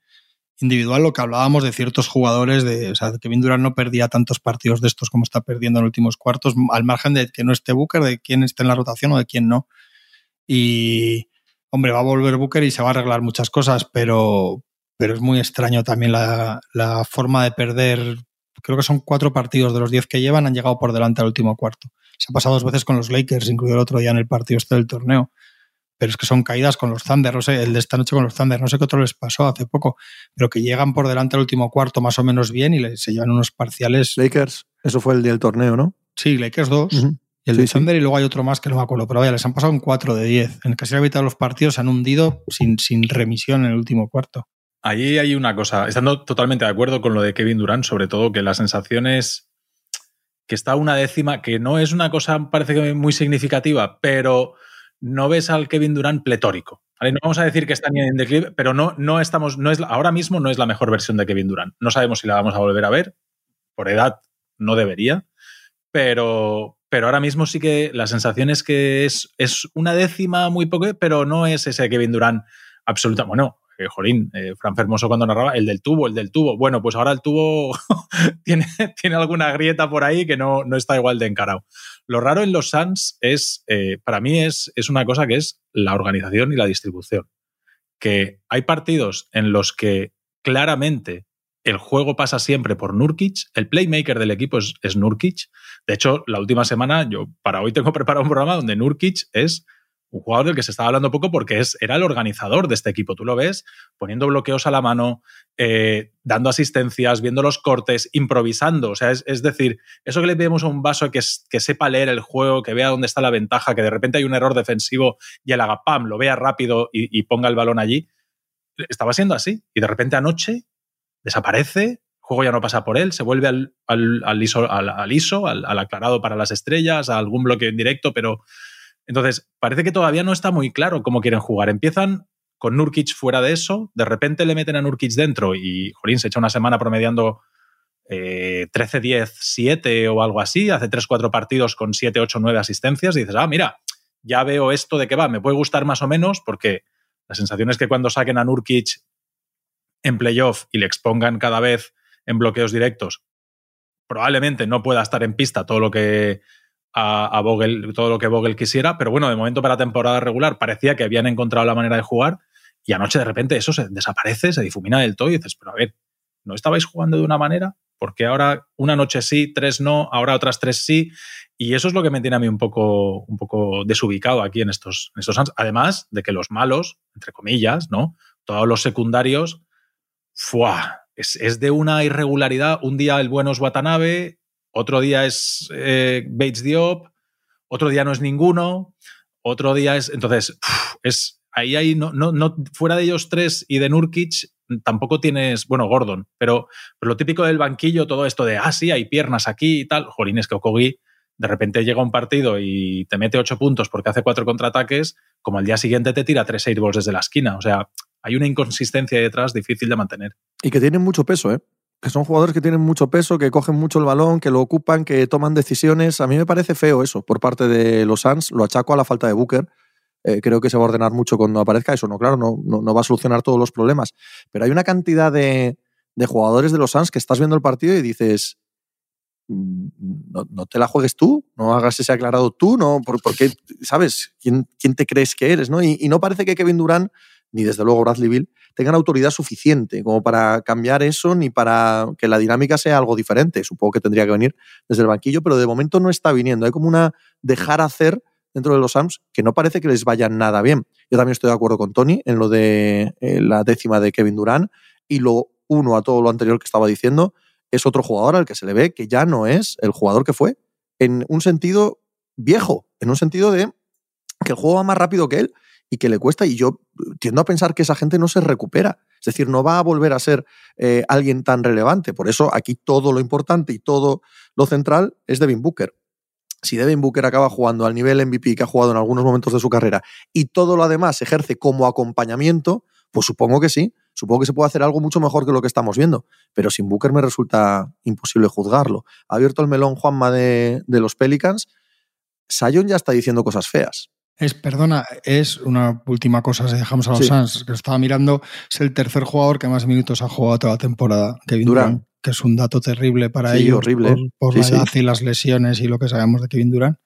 individual, lo que hablábamos de ciertos jugadores, de, o sea, no perdía tantos partidos de estos como está perdiendo en los últimos cuartos, al margen de que no esté Booker, de quién esté en la rotación o de quién no. Y, hombre, va a volver Booker y se va a arreglar muchas cosas, pero, pero es muy extraño también la, la forma de perder. Creo que son cuatro partidos de los diez que llevan, han llegado por delante al último cuarto. Se ha pasado dos veces con los Lakers, incluido el otro día en el partido este del torneo pero es que son caídas con los Thunder, no sé, el de esta noche con los Thunder, no sé qué otro les pasó hace poco, pero que llegan por delante al último cuarto más o menos bien y se llevan unos parciales. Lakers, eso fue el día del torneo, ¿no? Sí, Lakers 2. Y el de Thunder y luego hay otro más que no me acuerdo, pero vaya, les han pasado en 4 de 10. En casi la mitad de los partidos se han hundido sin, sin remisión en el último cuarto. Allí hay una cosa, estando totalmente de acuerdo con lo de Kevin Durant, sobre todo que la sensación es que está una décima, que no es una cosa, parece que muy significativa, pero no ves al Kevin Durant pletórico. No vamos a decir que está en declive, pero no, no estamos, no es, ahora mismo no es la mejor versión de Kevin Durant. No sabemos si la vamos a volver a ver. Por edad no debería. Pero, pero ahora mismo sí que la sensación es que es, es una décima muy poco, pero no es ese Kevin Durant absoluta. Bueno, que Jorín, eh, Fran Fermoso cuando narraba, el del tubo, el del tubo. Bueno, pues ahora el tubo tiene, tiene alguna grieta por ahí que no, no está igual de encarado. Lo raro en los Suns es, eh, para mí, es, es una cosa que es la organización y la distribución. Que hay partidos en los que claramente el juego pasa siempre por Nurkic, el playmaker del equipo es, es, Nurkic. De hecho, la última semana, yo para hoy tengo preparado un programa donde Nurkic es un jugador del que se estaba hablando poco porque es, era el organizador de este equipo. Tú lo ves poniendo bloqueos a la mano, eh, dando asistencias, viendo los cortes, improvisando. O sea, es, decir, eso que le pedimos a un vaso que, que, sepa leer el juego, que vea dónde está la ventaja, que de repente hay un error defensivo y el haga pam, lo vea rápido y, ponga el balón allí. Estaba siendo así. Y de repente anoche desaparece, el juego ya no pasa por él, se vuelve al, al, ISO, al, al, aclarado para las estrellas, a algún bloqueo indirecto, pero entonces parece que todavía no está muy claro cómo quieren jugar. Empiezan con Nurkic fuera de eso, de repente le meten a Nurkic dentro y Jorín se echa una semana promediando eh, 13, 10, 7 o algo así, hace 3, 4 partidos con 7, 8, 9 asistencias y dices, ah, mira, ya veo esto de que va, me puede gustar más o menos porque la sensación es que cuando saquen a Nurkic en playoff y le expongan cada vez en bloqueos directos, probablemente no pueda estar en pista todo lo que a, a Vogel, todo lo que Vogel quisiera, pero bueno, de momento para temporada regular parecía que habían encontrado la manera de jugar y anoche de repente eso se desaparece, se difumina del todo y dices, pero a ver, ¿no estabais jugando de una manera? Porque ahora una noche sí, tres no, ahora otras tres sí. Y eso es lo que me tiene a mí un poco, un poco desubicado aquí en estos, en estos. Además de que los malos, entre comillas, ¿no? Todos los secundarios ¡fua! Es, es, de una irregularidad. Un día el bueno es Watanabe, otro día es eh, Bates Diop, otro día no es ninguno, otro día es. Entonces, es ahí, ahí no, no, no, fuera de ellos tres y de Nurkic, tampoco tienes, bueno, Gordon, pero, lo típico del banquillo, todo esto de, ah, sí, hay piernas aquí y tal. Jolines, que Okogi de repente llega un partido y te mete ocho puntos porque hace cuatro contraataques, como al día siguiente te tira tres airballs desde la esquina. O sea, hay una inconsistencia detrás difícil de mantener. Y que tienen mucho peso, ¿eh? Que son jugadores que tienen mucho peso, que cogen mucho el balón, que lo ocupan, que toman decisiones. A mí me parece feo eso por parte de los Suns. Lo achaco a la falta de Booker. Eh, creo que se va a ordenar mucho cuando aparezca eso. No, claro, no, no, va a solucionar todos los problemas. Pero hay una cantidad de, de jugadores de los Suns que estás viendo el partido y dices, mm, no, no, te la juegues tú, no hagas ese aclarado tú, no, ¿por, por qué, sabes? ¿Quién, ¿Quién, te crees que eres? ¿no? Y, y, no parece que Kevin Durant ni desde luego Bradley Bill, tengan autoridad suficiente como para cambiar eso ni para que la dinámica sea algo diferente. Supongo que tendría que venir desde el banquillo, pero de momento no está viniendo. Hay como una dejar hacer dentro de los Sams que no parece que les vaya nada bien. Yo también estoy de acuerdo con Tony en lo de eh, la décima de Kevin Durant y lo uno a todo lo anterior que estaba diciendo es otro jugador al que se le ve que ya no es el jugador que fue en un sentido viejo, en un sentido de que el juego va más rápido que él y que le cuesta. Y yo tiendo a pensar que esa gente no se recupera. Es decir, no va a volver a ser eh, alguien tan relevante. Por eso aquí todo lo importante y todo lo central es Devin Booker. Si Devin Booker acaba jugando al nivel MVP que ha jugado en algunos momentos de su carrera y todo lo además ejerce como acompañamiento, pues supongo que sí. Supongo que se puede hacer algo mucho mejor que lo que estamos viendo. Pero sin Booker me resulta imposible juzgarlo. Ha abierto el melón Juanma de, de los Pelicans. Sion ya está diciendo cosas feas. Es, perdona, es una última cosa, si dejamos a los sí. Suns, que estaba mirando, es el tercer jugador que más minutos ha jugado toda la temporada, Kevin Durant, Durant que es un dato terrible para sí, ellos horrible. por, por sí, la edad y las lesiones y lo que sabemos de Kevin Durant.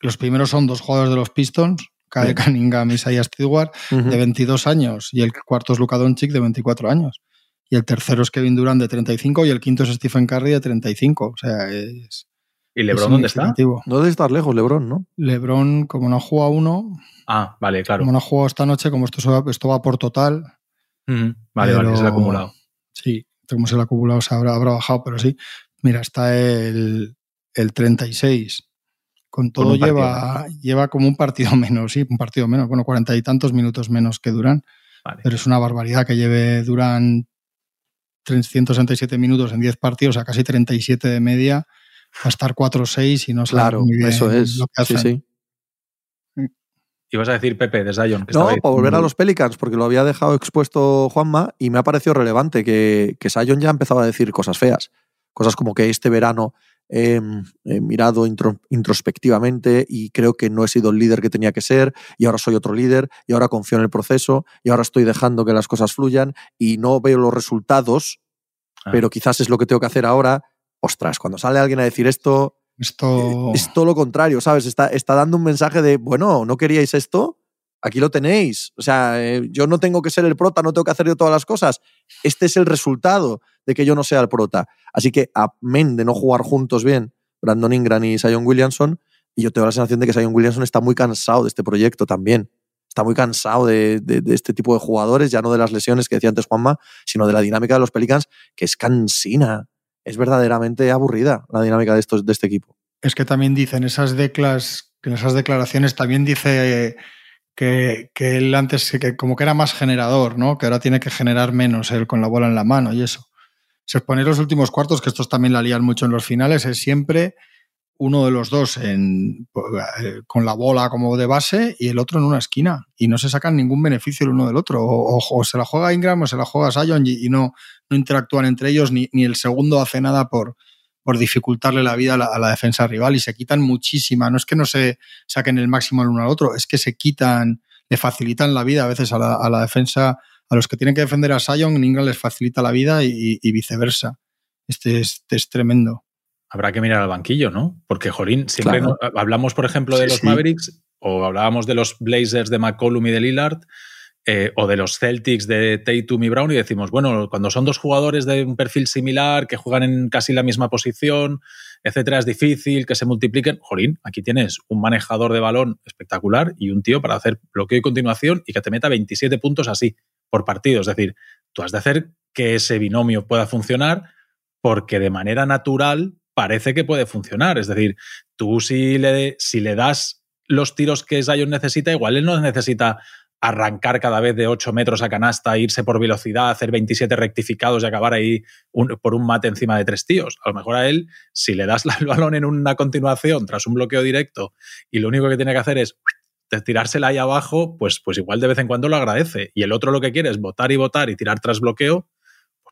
Los primeros son dos jugadores de los Pistons, Kyle Cunningham y Isaiah Stewart, uh -huh. de 22 años, y el cuarto es Luka Doncic, de 24 años. Y el tercero es Kevin Durant, de 35, y el quinto es Stephen Curry, de 35. O sea, es... ¿Y Lebron dónde está? No debe estar lejos, Lebron, ¿no? Lebron, como no ha jugado uno. Ah, vale, claro. Como no ha jugado esta noche, como esto, esto va por total. Uh -huh. Vale, pero, vale, es el acumulado. Sí, como se el acumulado se habrá, habrá, bajado, pero sí. Mira, está el, el 36. Con todo Con lleva, lleva como un partido menos, sí, un partido menos. Bueno, cuarenta y tantos minutos menos que Durán. Vale. Pero es una barbaridad que lleve Durán 367 minutos en 10 partidos, a casi 37 de media a estar 4-6 y no Claro, muy bien eso es. Lo que hacen. Sí, sí. Ibas a decir Pepe de Zion. Que no, para volver a los Pelicans, porque lo había dejado expuesto Juanma y me ha parecido relevante que, que Zion ya empezaba a decir cosas feas. Cosas como que este verano he, he mirado intro, introspectivamente y creo que no he sido el líder que tenía que ser y ahora soy otro líder y ahora confío en el proceso y ahora estoy dejando que las cosas fluyan y no veo los resultados, Ah. pero quizás es lo que tengo que hacer ahora. Ostras, cuando sale alguien a decir esto, Esto. es todo lo contrario, ¿sabes? Está, está dando un mensaje de, bueno, ¿no queríais esto? Aquí lo tenéis. O sea, eh, yo no tengo que ser el prota, no tengo que hacer yo todas las cosas. Este es el resultado de que yo no sea el prota. Así que, amén de no jugar juntos bien, Brandon Ingram y Sion Williamson, y yo tengo la sensación de que Sion Williamson está muy cansado de este proyecto también. Está muy cansado de, de- de este tipo de jugadores, ya no de las lesiones que decía antes Juanma, sino de la dinámica de los Pelicans, que es cansina. Es verdaderamente aburrida la dinámica de, estos, de este equipo. Es que también dicen esas en esas declaraciones también dice que, que él antes que como que era más generador, ¿no? Que ahora tiene que generar menos él con la bola en la mano y eso. Si os ponéis los últimos cuartos, que estos también la lían mucho en los finales, es siempre uno de los dos en, eh, con la bola como de base y el otro en una esquina. Y no se sacan ningún beneficio el uno del otro. O, se la juega Ingram o se la juega Sion y, y no, no interactúan entre ellos, ni, ni el segundo hace nada por, por dificultarle la vida a la, defensa rival y se quitan muchísima. No es que no se saquen el máximo el uno al otro, es que se quitan, le facilitan la vida a veces a la, a la defensa, a los que tienen que defender a Sion, Ingram les facilita la vida y, viceversa. Este es, este es tremendo. Habrá que mirar al banquillo, ¿no? Porque, Jorín, siempre Claro. hablamos, por ejemplo, de Sí, los sí. Mavericks, o hablábamos de los Blazers de McCollum y de Lillard, eh, o de los Celtics de Tatum y Brown, y decimos, bueno, cuando son dos jugadores de un perfil similar, que juegan en casi la misma posición, etcétera, es difícil que se multipliquen. Jorín, aquí tienes un manejador de balón espectacular y un tío para hacer bloqueo y continuación y que te meta 27 puntos así por partido. Es decir, tú has de hacer que ese binomio pueda funcionar porque de manera natural parece que puede funcionar. Es decir, tú si le, si le das los tiros que Zion necesita, igual él no necesita arrancar cada vez de 8 metros a canasta, irse por velocidad, hacer 27 rectificados y acabar ahí por un mate encima de tres tíos. A lo mejor a él, si le das el balón en una continuación tras un bloqueo directo y lo único que tiene que hacer es tirársela ahí abajo, pues, pues igual de vez en cuando lo agradece. Y el otro lo que quiere es votar y votar y tirar tras bloqueo,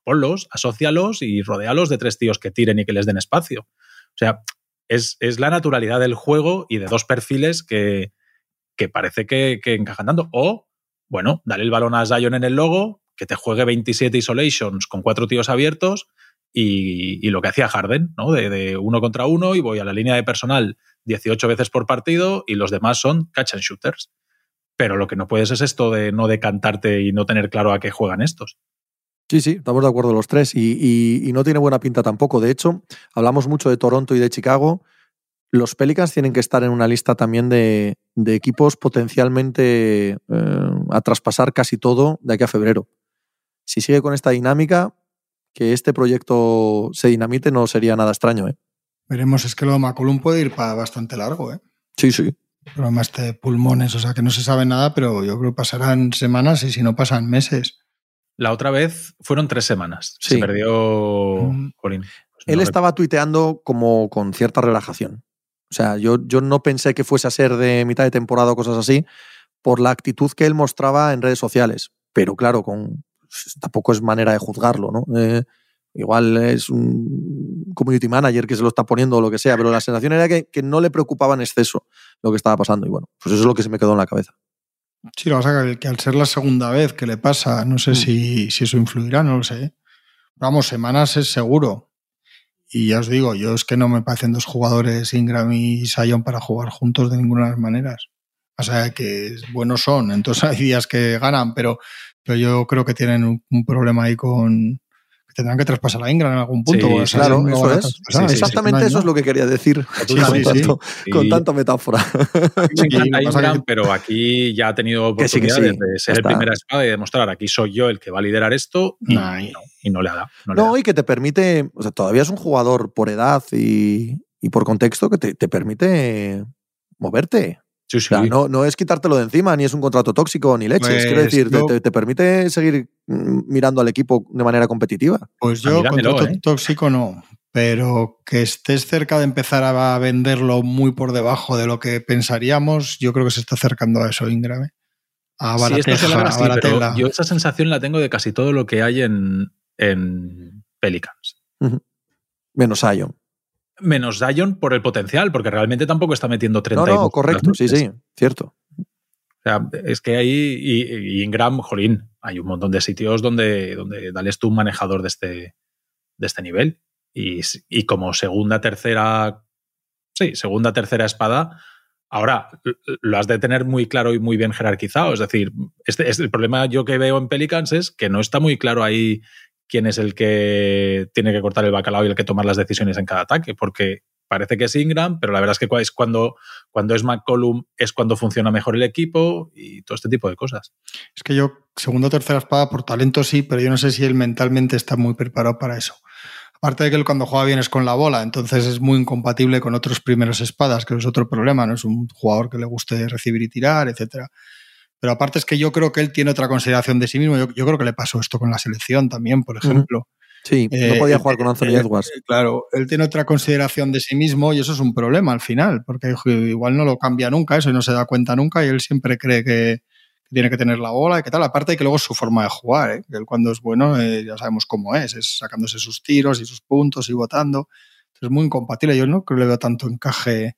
ponlos, asócialos y rodéalos de tres tíos que tiren y que les den espacio. O sea, es, es la naturalidad del juego y de dos perfiles que, que parece que, que encajan tanto. O, bueno, dale el balón a Zion en el logo, que te juegue 27 isolations con cuatro tíos abiertos y, y lo que hacía Harden, ¿no? De, de uno contra uno y voy a la línea de personal 18 veces por partido y los demás son catch and shooters. Pero lo que no puedes es esto de no decantarte y no tener claro a qué juegan estos. Sí, sí, estamos de acuerdo los tres. Y, y- y no tiene buena pinta tampoco. De hecho, hablamos mucho de Toronto y de Chicago. Los Pelicans tienen que estar en una lista también de, de equipos potencialmente eh, a traspasar casi todo de aquí a febrero. Si sigue con esta dinámica, que este proyecto se dinamite no sería nada extraño. ¿eh? Veremos, es que lo de McCollum puede ir para bastante largo, ¿eh? Sí, sí. Problema este de pulmones, o sea que no se sabe nada, pero yo creo que pasarán semanas y si no pasan meses. La otra vez fueron tres semanas. Sí. Se perdió. Mm. Jolín, pues Él no estaba tuiteando como con cierta relajación. O sea, yo, yo no pensé que fuese a ser de mitad de temporada o cosas así por la actitud que él mostraba en redes sociales. Pero claro, con, pues, tampoco es manera de juzgarlo, ¿no? Eh, igual es un community manager que se lo está poniendo o lo que sea, pero la sensación era que, que no le preocupaba en exceso lo que estaba pasando. Y bueno, pues eso es lo que se me quedó en la cabeza. Sí, lo que pasa es que al ser la segunda vez que le pasa, no sé Mm. si, si eso influirá, no lo sé. Vamos, semanas es seguro. Y ya os digo, yo es que no me parecen dos jugadores Ingram y Sion para jugar juntos de ninguna de las maneras. O sea, que buenos son, entonces hay días que ganan, pero, pero yo creo que tienen un, un problema ahí con... tendrán que traspasar a Ingram en algún punto. Sí, Claro, no eso es. sí, Exactamente eso es lo que quería decir Sí, con, sí, sí. tanto, con tanta metáfora. Ingram, pero aquí ya ha tenido oportunidades sí, de ser el primera espada y demostrar aquí soy yo el que va a liderar esto y, Nah, y y- no, y no le ha dado. No, y que te permite, o sea, todavía es un jugador por edad y, y por contexto que te, te permite moverte. Sí, O sí. sea, no, no es quitártelo de encima, ni es un contrato tóxico, ni leches. Pues Quiero decir, te- yo- te, te permite seguir mm, mirando al equipo de manera competitiva. Pues A yo, contrato ¿eh? tóxico no, pero que estés cerca de empezar a venderlo muy por debajo de lo que pensaríamos, yo creo que se está acercando a eso, Ingram. A Barateja, a sí, pero yo esa sensación la tengo de casi todo lo que hay en, en Pelicans. Menos Zion. Menos Zion por el potencial, porque realmente tampoco está metiendo 30 No, no, correcto, sí, sí, cierto. O sea, es que ahí, y, y, Ingram, jolín, hay un montón de sitios donde, donde dales tú un manejador de este, de este nivel. Y, y como segunda, tercera, sí, segunda, tercera espada, Ahora, lo has de tener muy claro y muy bien jerarquizado. Es decir, este, este, el problema yo que veo en Pelicans es que no está muy claro ahí quién es el que tiene que cortar el bacalao y el que tomar las decisiones en cada ataque, porque parece que es Ingram, pero la verdad es que es cuando, cuando es McCollum es cuando funciona mejor el equipo y todo este tipo de cosas. Es que yo, segundo o tercera espada, por talento sí, pero yo no sé si él mentalmente está muy preparado para eso. Aparte de que él cuando juega bien es con la bola, entonces es muy incompatible con otros primeros espadas, que es otro problema, no es un jugador que le guste recibir y tirar, etcétera. Pero aparte es que yo creo que él tiene otra consideración de sí mismo. Yo, creo que le pasó esto con la selección también, por ejemplo. Sí, no eh, podía jugar con Anthony eh, Edwards. Eh, claro, él tiene otra consideración de sí mismo y eso es un problema al final, porque igual no lo cambia nunca eso y no se da cuenta nunca y él siempre cree que, tiene que tener la bola y qué tal. Aparte de que luego es su forma de jugar, ¿eh? él cuando es bueno eh, ya sabemos cómo es, es sacándose sus tiros y sus puntos y votando. Es muy incompatible. Yo no creo que le veo tanto encaje.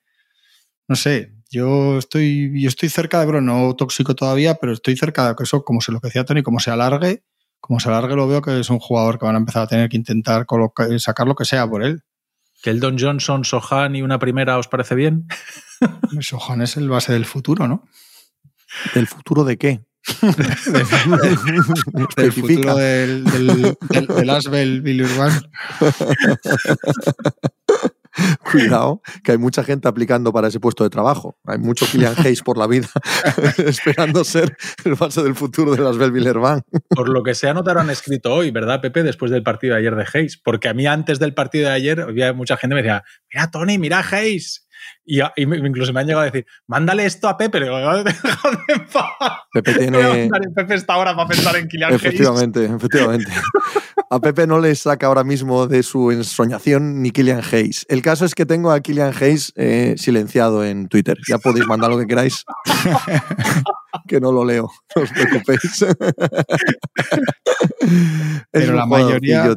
No sé, yo estoy, yo estoy cerca de, bueno, no tóxico todavía, pero estoy cerca de que eso, como se lo que decía Tony, como se alargue, como se alargue lo veo que es un jugador que van a empezar a tener que intentar sacar lo que sea por él. ¿Que el Don Johnson, Sohan y una primera os parece bien? Sohan es el base del futuro, ¿no? ¿Del futuro de qué? del futuro del, del, del, del Asbel Cuidado, que hay mucha gente aplicando para ese puesto de trabajo. Hay mucho Killian Hayes por la vida esperando ser el base del futuro de las Villerban. Por lo que te han escrito hoy, ¿verdad, Pepe? Después del partido de ayer de Hayes. Porque a mí antes del partido de ayer había mucha gente que me decía, mira, Tony, mira Hayes. Y, incluso me han llegado a decir, mándale esto a Pepe. Pepe tiene. Pepe está ahora para pensar en Kylian Efectivamente, efectivamente. A Pepe no le saca ahora mismo de su ensoñación ni Kylian Hayes. El caso es que tengo a Kylian Hayes eh, silenciado en Twitter. Ya podéis mandar lo que queráis. que no lo leo, no os preocupéis. pero la mayoría,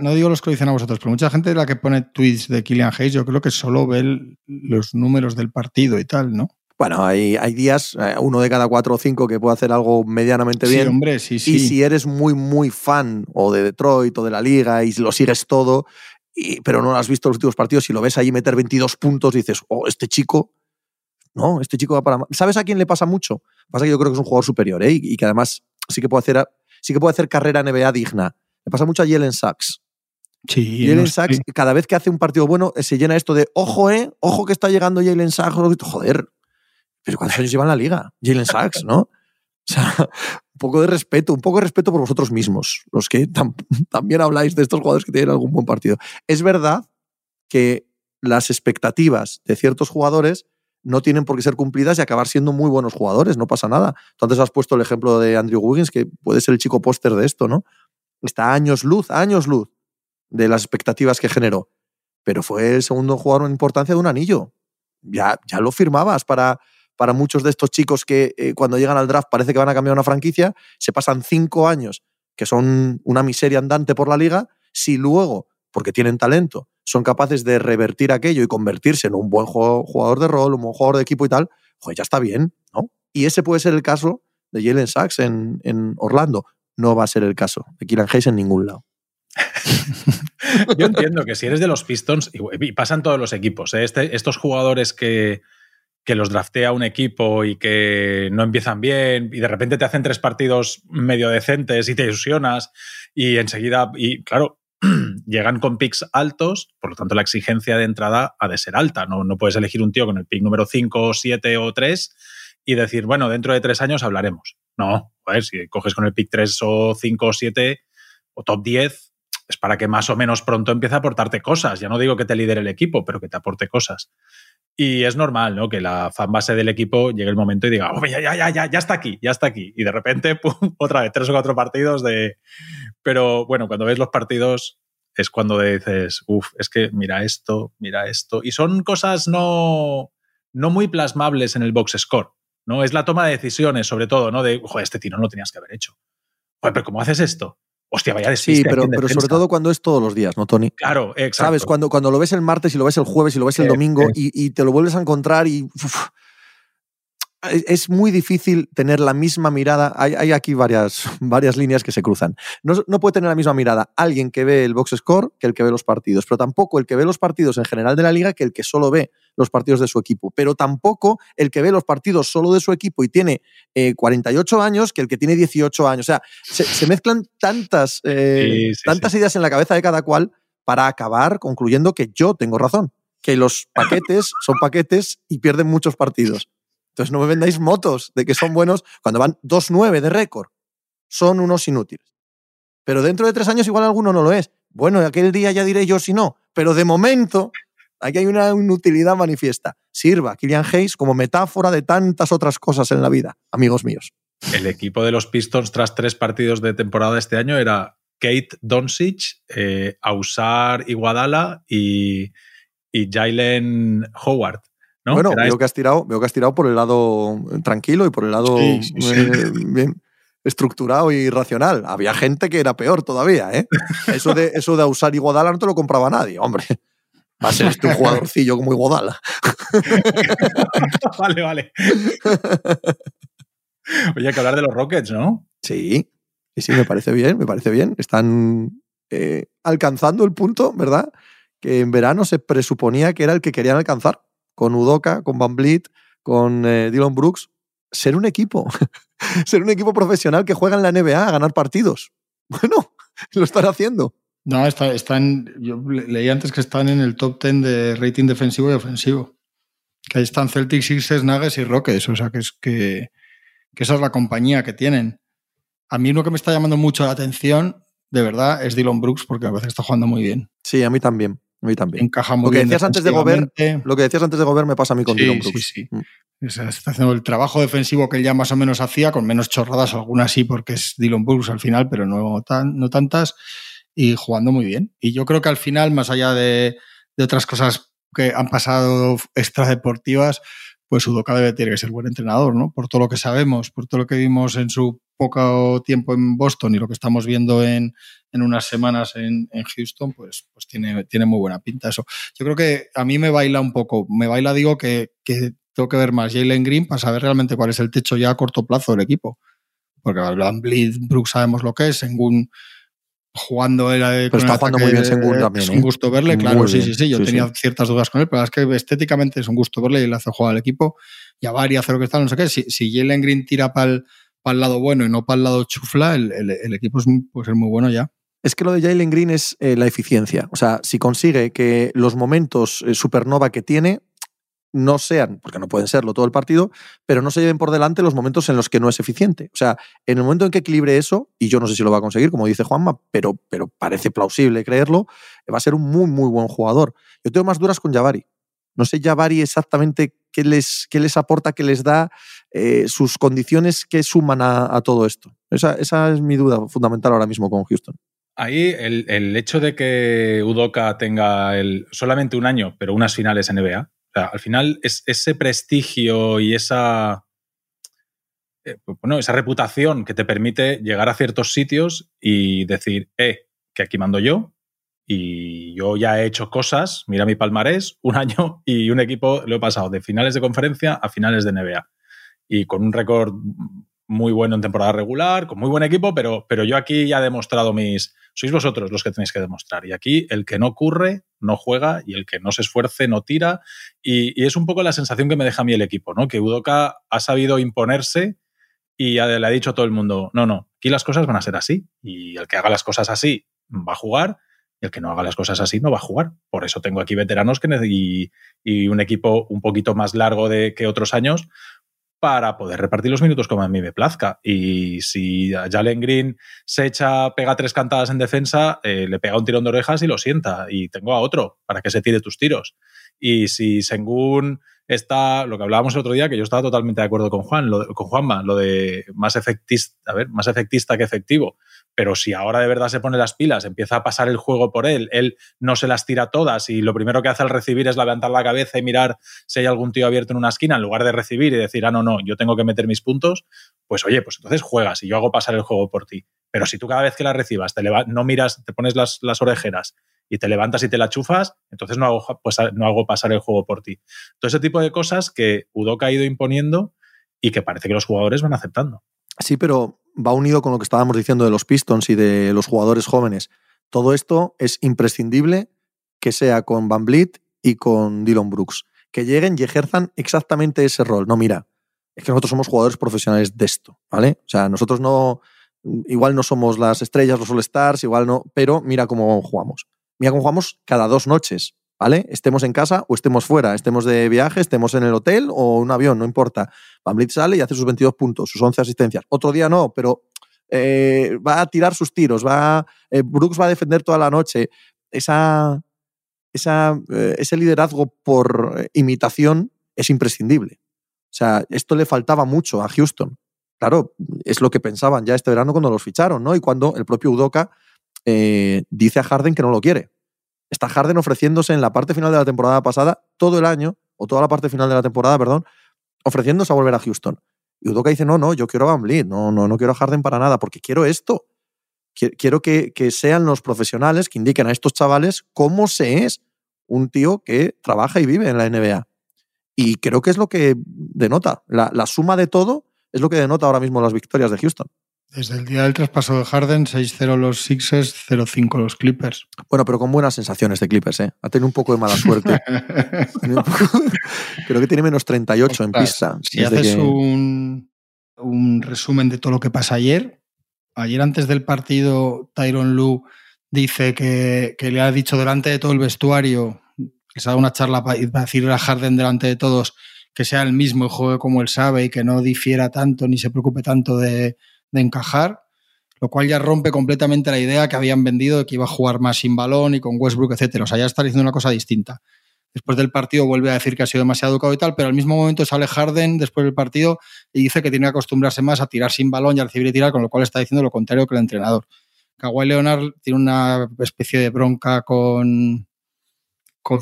no digo los que lo dicen a vosotros, pero mucha gente la que pone tweets de Kylian Hayes, yo creo que solo ve los números del partido y tal, ¿no? Bueno, hay, hay días, eh, uno de cada cuatro o cinco, que puede hacer algo medianamente bien. Sí, hombre, sí, sí. Y si eres muy, muy fan o de Detroit o de la liga y lo sigues todo, y, pero no has visto los últimos partidos y lo ves ahí meter 22 puntos, dices, oh, este chico, no, este chico va para... ¿Sabes a quién le pasa mucho? Pasa que yo creo que es un jugador superior ¿eh? y, que además sí que puede hacer, sí que puede hacer carrera NBA digna. Le pasa mucho a Jalen Sachs. Sí, Jalen Sachs, cada vez que hace un partido bueno, se llena esto de, ojo, eh, ojo que está llegando Jalen Sachs. Joder, pero ¿cuántos años lleva en la liga? Jalen Sachs, ¿no? O sea, un poco de respeto, un poco de respeto por vosotros mismos, los que también habláis de estos jugadores que tienen algún buen partido. Es verdad que las expectativas de ciertos jugadores no tienen por qué ser cumplidas y acabar siendo muy buenos jugadores, no pasa nada. Entonces has puesto el ejemplo de Andrew Wiggins, que puede ser el chico póster de esto, ¿no? Está años luz, años luz de las expectativas que generó. Pero fue el segundo jugador en importancia de un anillo. Ya, ya lo firmabas para, para muchos de estos chicos que eh, cuando llegan al draft parece que van a cambiar una franquicia, se pasan cinco años, que son una miseria andante por la liga, si luego, porque tienen talento, son capaces de revertir aquello y convertirse en un buen jugador de rol, un buen jugador de equipo y tal, pues ya está bien, ¿no? Y ese puede ser el caso de Jalen Sachs en, en Orlando. No va a ser el caso de Kylian Hayes en ningún lado. Yo entiendo que si eres de los Pistons, y pasan todos los equipos, ¿eh? este, estos jugadores que, que los draftea un equipo y que no empiezan bien y de repente te hacen tres partidos medio decentes y te ilusionas y enseguida, y claro, llegan con picks altos, por lo tanto la exigencia de entrada ha de ser alta. No, no puedes elegir un tío con el pick número 5, 7 o 3 y decir, bueno, dentro de tres años hablaremos. No, a ver, si coges con el pick 3 o 5 o 7 o top 10, es para que más o menos pronto empiece a aportarte cosas. Ya no digo que te lidere el equipo, pero que te aporte cosas. Y es normal, ¿no? Que la fanbase del equipo llegue el momento y diga, oh, ya, ya, ya, ya, ya está aquí, ya está aquí. Y de repente, pum, otra vez, tres o cuatro partidos de. Pero bueno, cuando ves los partidos es cuando dices, uff, es que mira esto, mira esto. Y son cosas no, no muy plasmables en el box score, ¿no? Es la toma de decisiones, sobre todo, ¿no? De, joder, este tiro no lo tenías que haber hecho. Joder, pero ¿cómo haces esto? Hostia, vaya despiste. Sí, pero, pero sobre todo cuando es todos los días, ¿no, Tony? Claro, exacto. ¿Sabes? Cuando, cuando lo ves el martes y lo ves el jueves y lo ves el Eh, domingo eh. y, y te lo vuelves a encontrar y. uf, es, muy difícil tener la misma mirada. Hay, hay aquí varias, varias líneas que se cruzan. No, no puede tener la misma mirada alguien que ve el box score que el que ve los partidos, pero tampoco el que ve los partidos en general de la liga que el que solo ve los partidos de su equipo, pero tampoco el que ve los partidos solo de su equipo y tiene eh, 48 años que el que tiene 18 años. O sea, se, se mezclan tantas, eh, Sí, sí, tantas sí. ideas en la cabeza de cada cual para acabar concluyendo que yo tengo razón, que los paquetes son paquetes y pierden muchos partidos. Entonces no me vendáis motos de que son buenos cuando van 2-9 de récord. Son unos inútiles. Pero dentro de tres años igual alguno no lo es. Bueno, aquel día ya diré yo si no. Pero de momento, aquí hay una inutilidad manifiesta. Sirva Killian Hayes como metáfora de tantas otras cosas en la vida, amigos míos. El equipo de los Pistons tras tres partidos de temporada este año era Kate Doncic, eh, Ausar Iguadala y Jalen Howard. ¿No? Bueno, veo que, has tirado, veo que has tirado por el lado tranquilo y por el lado Sí, sí, sí. eh, bien estructurado y racional. Había gente que era peor todavía, ¿eh? Eso de, eso de usar Iguodala no te lo compraba nadie, hombre. Va a ser este un jugadorcillo como Iguodala. vale, vale. Oye, hay que hablar de los Rockets, ¿no? Sí, sí, sí, me parece bien, me parece bien. Están eh, alcanzando el punto, ¿verdad? Que en verano se presuponía que era el que querían alcanzar. Con Udoka, con Van Vliet, con eh, Dylan Brooks. Ser un equipo. Ser un equipo profesional que juega en la NBA a ganar partidos. Bueno, lo están haciendo. No, está, están, yo le- leí antes que están en el top 10 de rating defensivo y ofensivo. Que ahí están Celtics, Sixers, Nuggets y Rockets. O sea, que, es que, que esa es la compañía que tienen. A mí uno que me está llamando mucho la atención, de verdad, es Dylan Brooks, porque a veces está jugando muy bien. Sí, a mí también. A mí también. Encaja muy Lo que bien. decías antes de Gobert. Lo que decías antes de Gobert me pasa a mí con Sí, Dylan sí, Brooks. sí. Mm. Está haciendo el trabajo defensivo que él ya más o menos hacía, con menos chorradas, algunas sí, porque es Dylan Brooks al final, pero no, tan, no tantas, y jugando muy bien. Y yo creo que al final, más allá de, de otras cosas que han pasado extradeportivas, pues Udoka debe tener que ser buen entrenador, ¿no? Por todo lo que sabemos, por todo lo que vimos en su poco tiempo en Boston y lo que estamos viendo en, en unas semanas en, en Houston, pues, pues tiene, tiene muy buena pinta eso. Yo creo que a mí me baila un poco, me baila, digo, que, que tengo que ver más Jalen Green para saber realmente cuál es el techo ya a corto plazo del equipo. Porque Van Vliet, Brooks sabemos lo que es, Sengun jugando era está jugando muy bien Sengun también, Es ¿eh? un gusto verle, claro, sí, sí, sí. Yo sí, tenía sí. ciertas dudas con él, pero es que estéticamente es un gusto verle y le hace jugar al equipo. Y a Bari hace lo que está, no sé qué. Si, si Jalen Green tira para el, lado bueno y no para el lado chufla, el, el- el equipo es, puede ser muy bueno ya. Es que lo de Jalen Green es eh, la eficiencia. O sea, si consigue que los momentos eh, supernova que tiene no sean, porque no pueden serlo todo el partido, pero no se lleven por delante los momentos en los que no es eficiente. O sea, en el momento en que equilibre eso, y yo no sé si lo va a conseguir, como dice Juanma, pero, pero parece plausible creerlo, va a ser un muy, muy buen jugador. Yo tengo más duras con Jabari. No sé Jabari exactamente qué les, qué les aporta, qué les da, eh, sus condiciones que suman a, a todo esto. Esa, es mi duda fundamental ahora mismo con Houston. Ahí el, el hecho de que Udoka tenga solamente un año, pero unas finales NBA, al final es, ese prestigio y esa, eh, bueno, esa reputación que te permite llegar a ciertos sitios y decir, eh, que aquí mando yo y yo ya he hecho cosas, mira mi palmarés, un año y un equipo lo he pasado de finales de conferencia a finales de NBA y con un récord muy bueno en temporada regular, con muy buen equipo, pero, pero yo aquí ya he demostrado mis... Sois vosotros los que tenéis que demostrar. Y aquí el que no curre, no juega, y el que no se esfuerce, no tira. Y, es un poco la sensación que me deja a mí el equipo, ¿no? Que Udoka ha sabido imponerse y ya le ha dicho a todo el mundo, no, no, aquí las cosas van a ser así. Y el que haga las cosas así va a jugar, y el que no haga las cosas así no va a jugar. Por eso tengo aquí veteranos que y, y un equipo un poquito más largo de, que otros años para poder repartir los minutos como a mí me plazca. Y si Jalen Green se echa, pega tres cantadas en defensa, eh, le pega un tirón de orejas y lo sienta. Y tengo a otro para que se tire tus tiros. Y si Sengun está, lo que hablábamos el otro día, que yo estaba totalmente de acuerdo con Juan, lo de- con Juanma, lo de más efectista, a ver, más efectista que efectivo. Pero si ahora de verdad se pone las pilas, empieza a pasar el juego por él, él no se las tira todas y lo primero que hace al recibir es levantar la cabeza y mirar si hay algún tío abierto en una esquina, en lugar de recibir y decir, ah, no, no, yo tengo que meter mis puntos, pues oye, pues entonces juegas y yo hago pasar el juego por ti. Pero si tú cada vez que la recibas te no miras, te pones las, las orejeras y te levantas y te la chufas, entonces no hago, pues, no hago pasar el juego por ti. Todo ese tipo de cosas que Udoka ha ido imponiendo y que parece que los jugadores van aceptando. Sí, pero va unido con lo que estábamos diciendo de los Pistons y de los jugadores jóvenes. Todo esto es imprescindible que sea con Van Vliet y con Dylan Brooks. Que lleguen y ejerzan exactamente ese rol. No, mira, es que nosotros somos jugadores profesionales de esto, ¿vale? O sea, nosotros no, igual no somos las estrellas, los All-Stars, igual no, pero mira cómo jugamos. Mira cómo jugamos cada dos noches, ¿vale? Estemos en casa o estemos fuera, estemos de viaje, estemos en el hotel o un avión, no importa. Van Vliet sale y hace sus 22 puntos, sus 11 asistencias. Otro día no, pero eh, va a tirar sus tiros, va, eh, Brooks va a defender toda la noche. Esa, esa, eh, ese liderazgo por imitación es imprescindible. O sea, esto le faltaba mucho a Houston. Claro, es lo que pensaban ya este verano cuando los ficharon, ¿no? Y cuando el propio Udoka dice a Harden que no lo quiere. Está Harden ofreciéndose en la parte final de la temporada pasada, todo el año, o toda la parte final de la temporada, perdón, ofreciéndose a volver a Houston. Y Udoka dice, no, no, yo quiero a Van no, no, no quiero a Harden para nada, porque quiero esto. Quiero que, sean los profesionales que indiquen a estos chavales cómo se es un tío que trabaja y vive en la NBA. Y creo que es lo que denota. La, suma de todo es lo que denota ahora mismo las victorias de Houston. Desde el día del traspaso de Harden, 6-0 los Sixers, 0-5 los Clippers. Bueno, pero con buenas sensaciones de Clippers, ¿eh? Ha tenido un poco de mala suerte. creo que tiene menos 38 en pista. Si haces un, un, resumen de todo lo que pasa ayer, ayer antes del partido, Tyron Lu dice que, que le ha dicho delante de todo el vestuario, que se ha dado una charla para decirle a Harden delante de todos que sea el mismo y juegue como él sabe y que no difiera tanto ni se preocupe tanto de de encajar, lo cual ya rompe completamente la idea que habían vendido de que iba a jugar más sin balón y con Westbrook, etcétera. O sea, ya está diciendo una cosa distinta. Después del partido vuelve a decir que ha sido demasiado educado y tal, pero al mismo momento sale Harden después del partido y dice que tiene que acostumbrarse más a tirar sin balón y a recibir y tirar, con lo cual está diciendo lo contrario que el entrenador. Kawhi Leonard tiene una especie de bronca con, con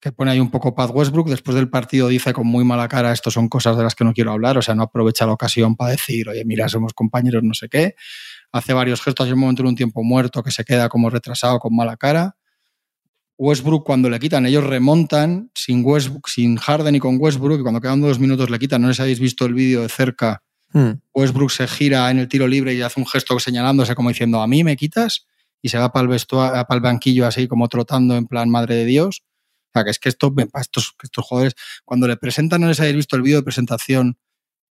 que pone ahí un poco Pat Westbrook. Después del partido dice con muy mala cara, esto son cosas de las que no quiero hablar, o sea, no aprovecha la ocasión para decir, oye, mira, somos compañeros, no sé qué. Hace varios gestos, hay un momento en un tiempo muerto que se queda como retrasado con mala cara. Westbrook cuando le quitan, ellos remontan sin, Westbrook, sin Harden y con Westbrook, y cuando quedan dos minutos le quitan, no sé si habéis visto el vídeo de cerca, hmm. Westbrook se gira en el tiro libre y hace un gesto señalándose como diciendo, a mí me quitas, y se va para el, para el banquillo así como trotando en plan, madre de Dios. O sea, que es que esto, estos, estos jugadores, cuando le presentan, no les habéis visto el vídeo de presentación,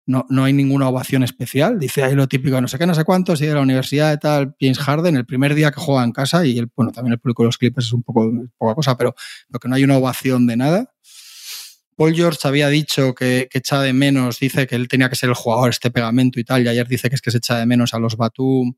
no, no hay ninguna ovación especial. Dice ahí lo típico, no sé qué, no sé cuánto, sigue de la universidad y tal, James Harden, el primer día que juega en casa, y el, bueno, también el público de los Clippers es un poco poca cosa, pero, pero que no hay una ovación de nada. Paul George había dicho que, que, echa de menos, dice que él tenía que ser el jugador, este pegamento y tal, y ayer dice que es que se echa de menos a los Batum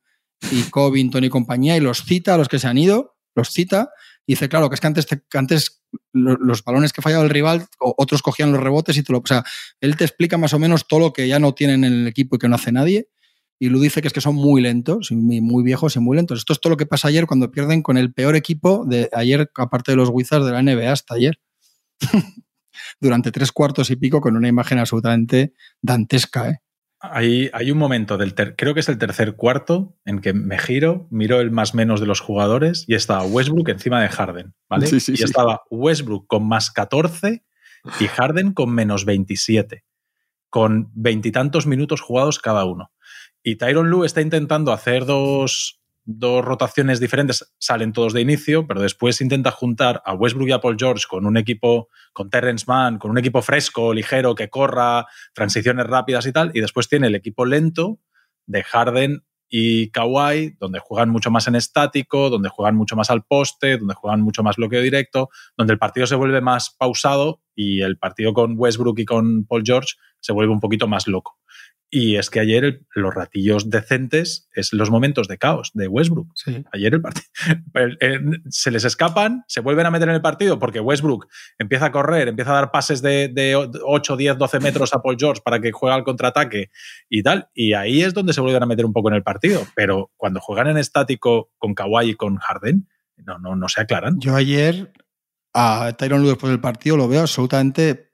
y Covington y compañía, y los cita a los que se han ido, los cita, dice, claro, que es que antes, los balones que fallaba el rival, otros cogían los rebotes y te lo. O sea, él te explica más o menos todo lo que ya no tienen en el equipo y que no hace nadie. Y Lu dice que es que son muy lentos, muy viejos y muy lentos. Esto es todo lo que pasa ayer cuando pierden con el peor equipo de ayer, aparte de los Wizards de la NBA, hasta ayer. Durante tres cuartos y pico con una imagen absolutamente dantesca, ¿eh? Hay, hay, un momento del creo que es el tercer cuarto en que me giro, miro el más menos de los jugadores y estaba Westbrook encima de Harden, ¿vale? y estaba Westbrook con más 14 y Harden con menos 27, con veintitantos minutos jugados cada uno. Y Tyron Lue está intentando hacer dos, dos rotaciones diferentes salen todos de inicio, pero después intenta juntar a Westbrook y a Paul George con un equipo, con Terrence Mann, con un equipo fresco, ligero, que corra, transiciones rápidas y tal, y después tiene el equipo lento de Harden y Kawhi, donde juegan mucho más en estático, donde juegan mucho más al poste, donde juegan mucho más bloqueo directo, donde el partido se vuelve más pausado y el partido con Westbrook y con Paul George se vuelve un poquito más loco. Y es que ayer los ratillos decentes es los momentos de caos de Westbrook. Ayer el partido se les escapan, se vuelven a meter en el partido porque Westbrook empieza a correr, empieza a dar pases de, de 8, 10, 12 metros a Paul George para que juegue al contraataque y tal. Y ahí es donde se vuelven a meter un poco en el partido. Pero cuando juegan en estático con Kawhi y con Harden, no, no, no se aclaran. Yo ayer a Tyron Lue después del partido lo veo absolutamente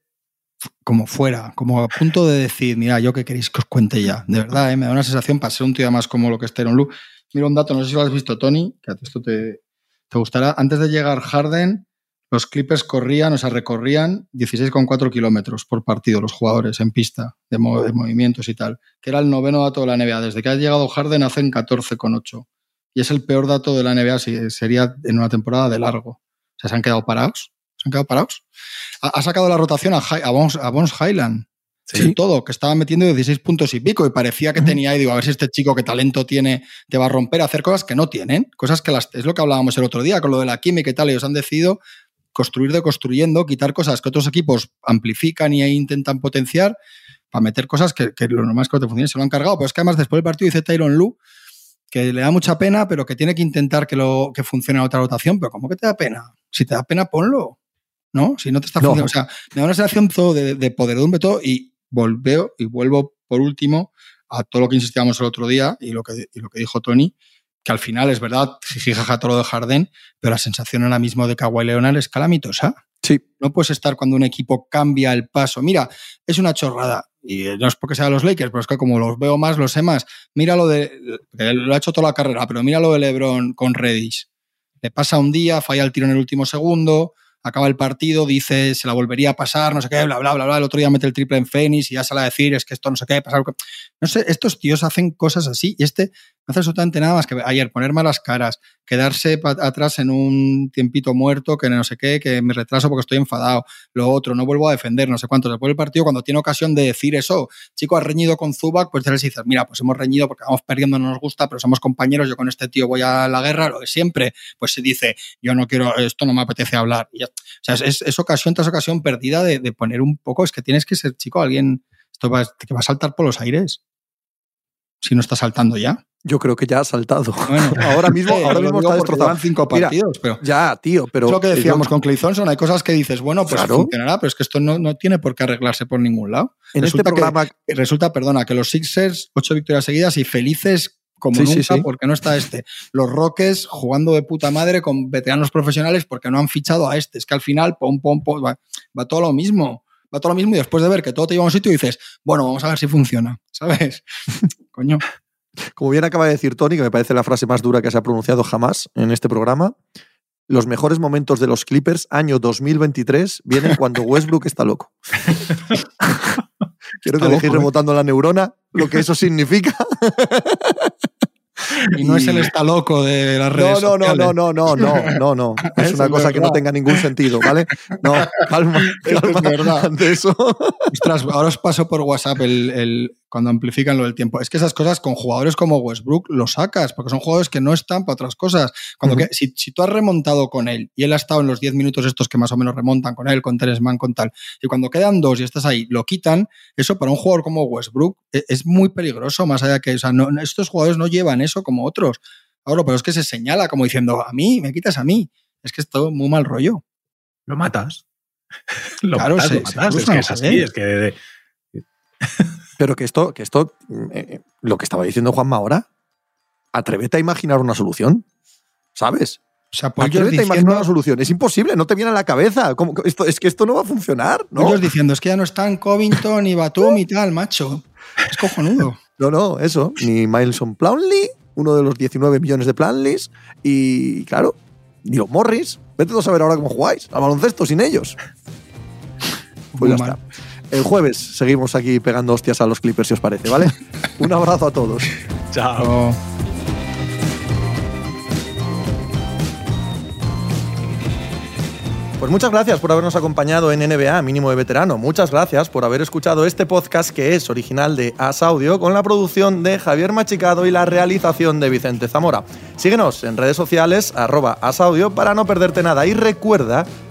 como fuera, como a punto de decir, mira, yo qué queréis que os cuente ya. De verdad, ¿eh? me da una sensación para ser un tío más como lo que es Teron Lu. Mira un dato, no sé si lo has visto, Tony, que esto te, te gustará. Antes de llegar Harden, los Clippers corrían, o sea, recorrían 16,4 kilómetros por partido los jugadores en pista, de, de, movimientos y tal, que era el noveno dato de la NBA. Desde que ha llegado Harden hacen 14,8. Y es el peor dato de la NBA, sería en una temporada de largo. O sea, se han quedado parados. Han quedado parados. Ha, ha sacado la rotación a, a, Bones, a Bones Highland. Sí. todo, que estaba metiendo 16 puntos y pico y parecía que tenía ahí, digo, a ver si este chico que talento tiene te va a romper a hacer cosas que no tienen, cosas que las, es lo que hablábamos el otro día con lo de la química y tal, ellos han decidido construir de construyendo, quitar cosas que otros equipos amplifican y intentan potenciar para meter cosas que, que lo normal es que no te funcionen. Se lo han cargado, pero es que además después del partido dice Tyron Lu que le da mucha pena, pero que tiene que intentar que, lo, que funcione la otra rotación. Pero ¿cómo que te da pena? Si te da pena, ponlo. ¿No? Si no te está no. funcionando. O sea, me da una sensación todo de, de poderodumbre todo y volveo y vuelvo por último a todo lo que insistíamos el otro día y lo que, y lo que dijo Tony, que al final es verdad, jijijaja todo lo de Harden, pero la sensación ahora mismo de Kawhi Leonard es calamitosa. Sí. No puedes estar cuando un equipo cambia el paso. Mira, es una chorrada. Y no es porque sean los Lakers, pero es que como los veo más, los sé más. Mira lo de. Lo ha hecho toda la carrera, pero mira lo de LeBron con Reddish. Le pasa un día, falla el tiro en el último segundo, acaba el partido, dice se la volvería a pasar, no sé qué, bla, bla, bla, bla. El otro día mete el triple en Phoenix y ya sale a decir es que esto no sé qué, pasar. No sé, estos tíos hacen cosas así y este no hace absolutamente nada más que ayer poner malas caras, quedarse atrás en un tiempito muerto, que no sé qué, que me retraso porque estoy enfadado, lo otro, no vuelvo a defender, no sé cuánto. Después del partido, cuando tiene ocasión de decir eso, chico, has reñido con Zubac, pues les dices, mira, pues hemos reñido porque vamos perdiendo, no nos gusta, pero somos compañeros, yo con este tío voy a la guerra, lo de siempre. Pues se dice, yo no quiero, esto no me apetece hablar. Ya, o sea, es, es, ocasión tras ocasión perdida de, de, poner un poco, es que tienes que ser, chico, alguien, esto va, que va a saltar por los aires. Si no está saltando ya. Yo creo que ya ha saltado. Bueno, ahora mismo, ahora mismo está destrozado. cinco partidos, Mira, pero ya, tío, pero es lo que decíamos yo, con Clay Thompson. Hay cosas que dices, bueno, pues claro. funcionará, pero es que esto no, no, tiene por qué arreglarse por ningún lado. En resulta este programa que, resulta, perdona, que los Sixers ocho victorias seguidas y felices como Sí, nunca sí, sí. porque no está este. Los Rockets jugando de puta madre con veteranos profesionales porque no han fichado a este. Es que al final, pom, pom, pom, va, va todo lo mismo. Va todo lo mismo y después de ver que todo te lleva a un sitio dices, bueno, vamos a ver si funciona, ¿sabes? Coño. Como bien acaba de decir Tony, que me parece la frase más dura que se ha pronunciado jamás en este programa, los mejores momentos de los Clippers, año 2023, vienen cuando Westbrook está loco. Quiero que dejéis ¿eh? rebotando la neurona lo que eso significa. Y no es el está loco de las redes no, no, sociales. no, no, no, no, no, no. Es una es cosa que no tenga ningún sentido, ¿vale? No, calma, Eso es calma verdad. ante eso. Ostras, ahora os paso por WhatsApp el, el- cuando amplifican lo del tiempo. Es que esas cosas con jugadores como Westbrook lo sacas, porque son jugadores que no están para otras cosas. Cuando que, si, si tú has remontado con él y él ha estado en los 10 minutos estos que más o menos remontan con él, con Teres Mann, con tal, y cuando quedan dos y estás ahí, lo quitan, eso para un jugador como Westbrook e- es, muy peligroso, más allá que, o sea, no- estos jugadores no llevan eso como otros. Ahora, pero es que se señala como diciendo, a mí, me quitas a mí. Es que es todo muy mal rollo. Lo matas. lo Claro, matas, se- lo se matas. Es que es así, es que Pero que esto, que esto, eh, lo que estaba diciendo Juanma ahora, atrévete a imaginar una solución, ¿sabes? O sea, pues Atrévete a imaginar una solución. Es imposible, no te viene a la cabeza. ¿Cómo- esto, es que esto no va a funcionar, ¿no? ellos diciendo, es que ya no están Covington y Batum y tal, macho. Es cojonudo. No, no, eso. Ni Mileson Plumlee, uno de los 19 millones de Plumlees, y claro, ni los Morris. Vete a saber ahora cómo jugáis al baloncesto sin ellos. Pues ya está. El jueves seguimos aquí pegando hostias a los Clippers, si os parece, ¿vale? Un abrazo a todos. chao. Pues muchas gracias por habernos acompañado en NBA Mínimo de Veterano. Muchas gracias por haber escuchado este podcast que es original de As Audio con la producción de Javier Machicado y la realización de Vicente Zamora. Síguenos en redes sociales arroba As Audio para no perderte nada y recuerda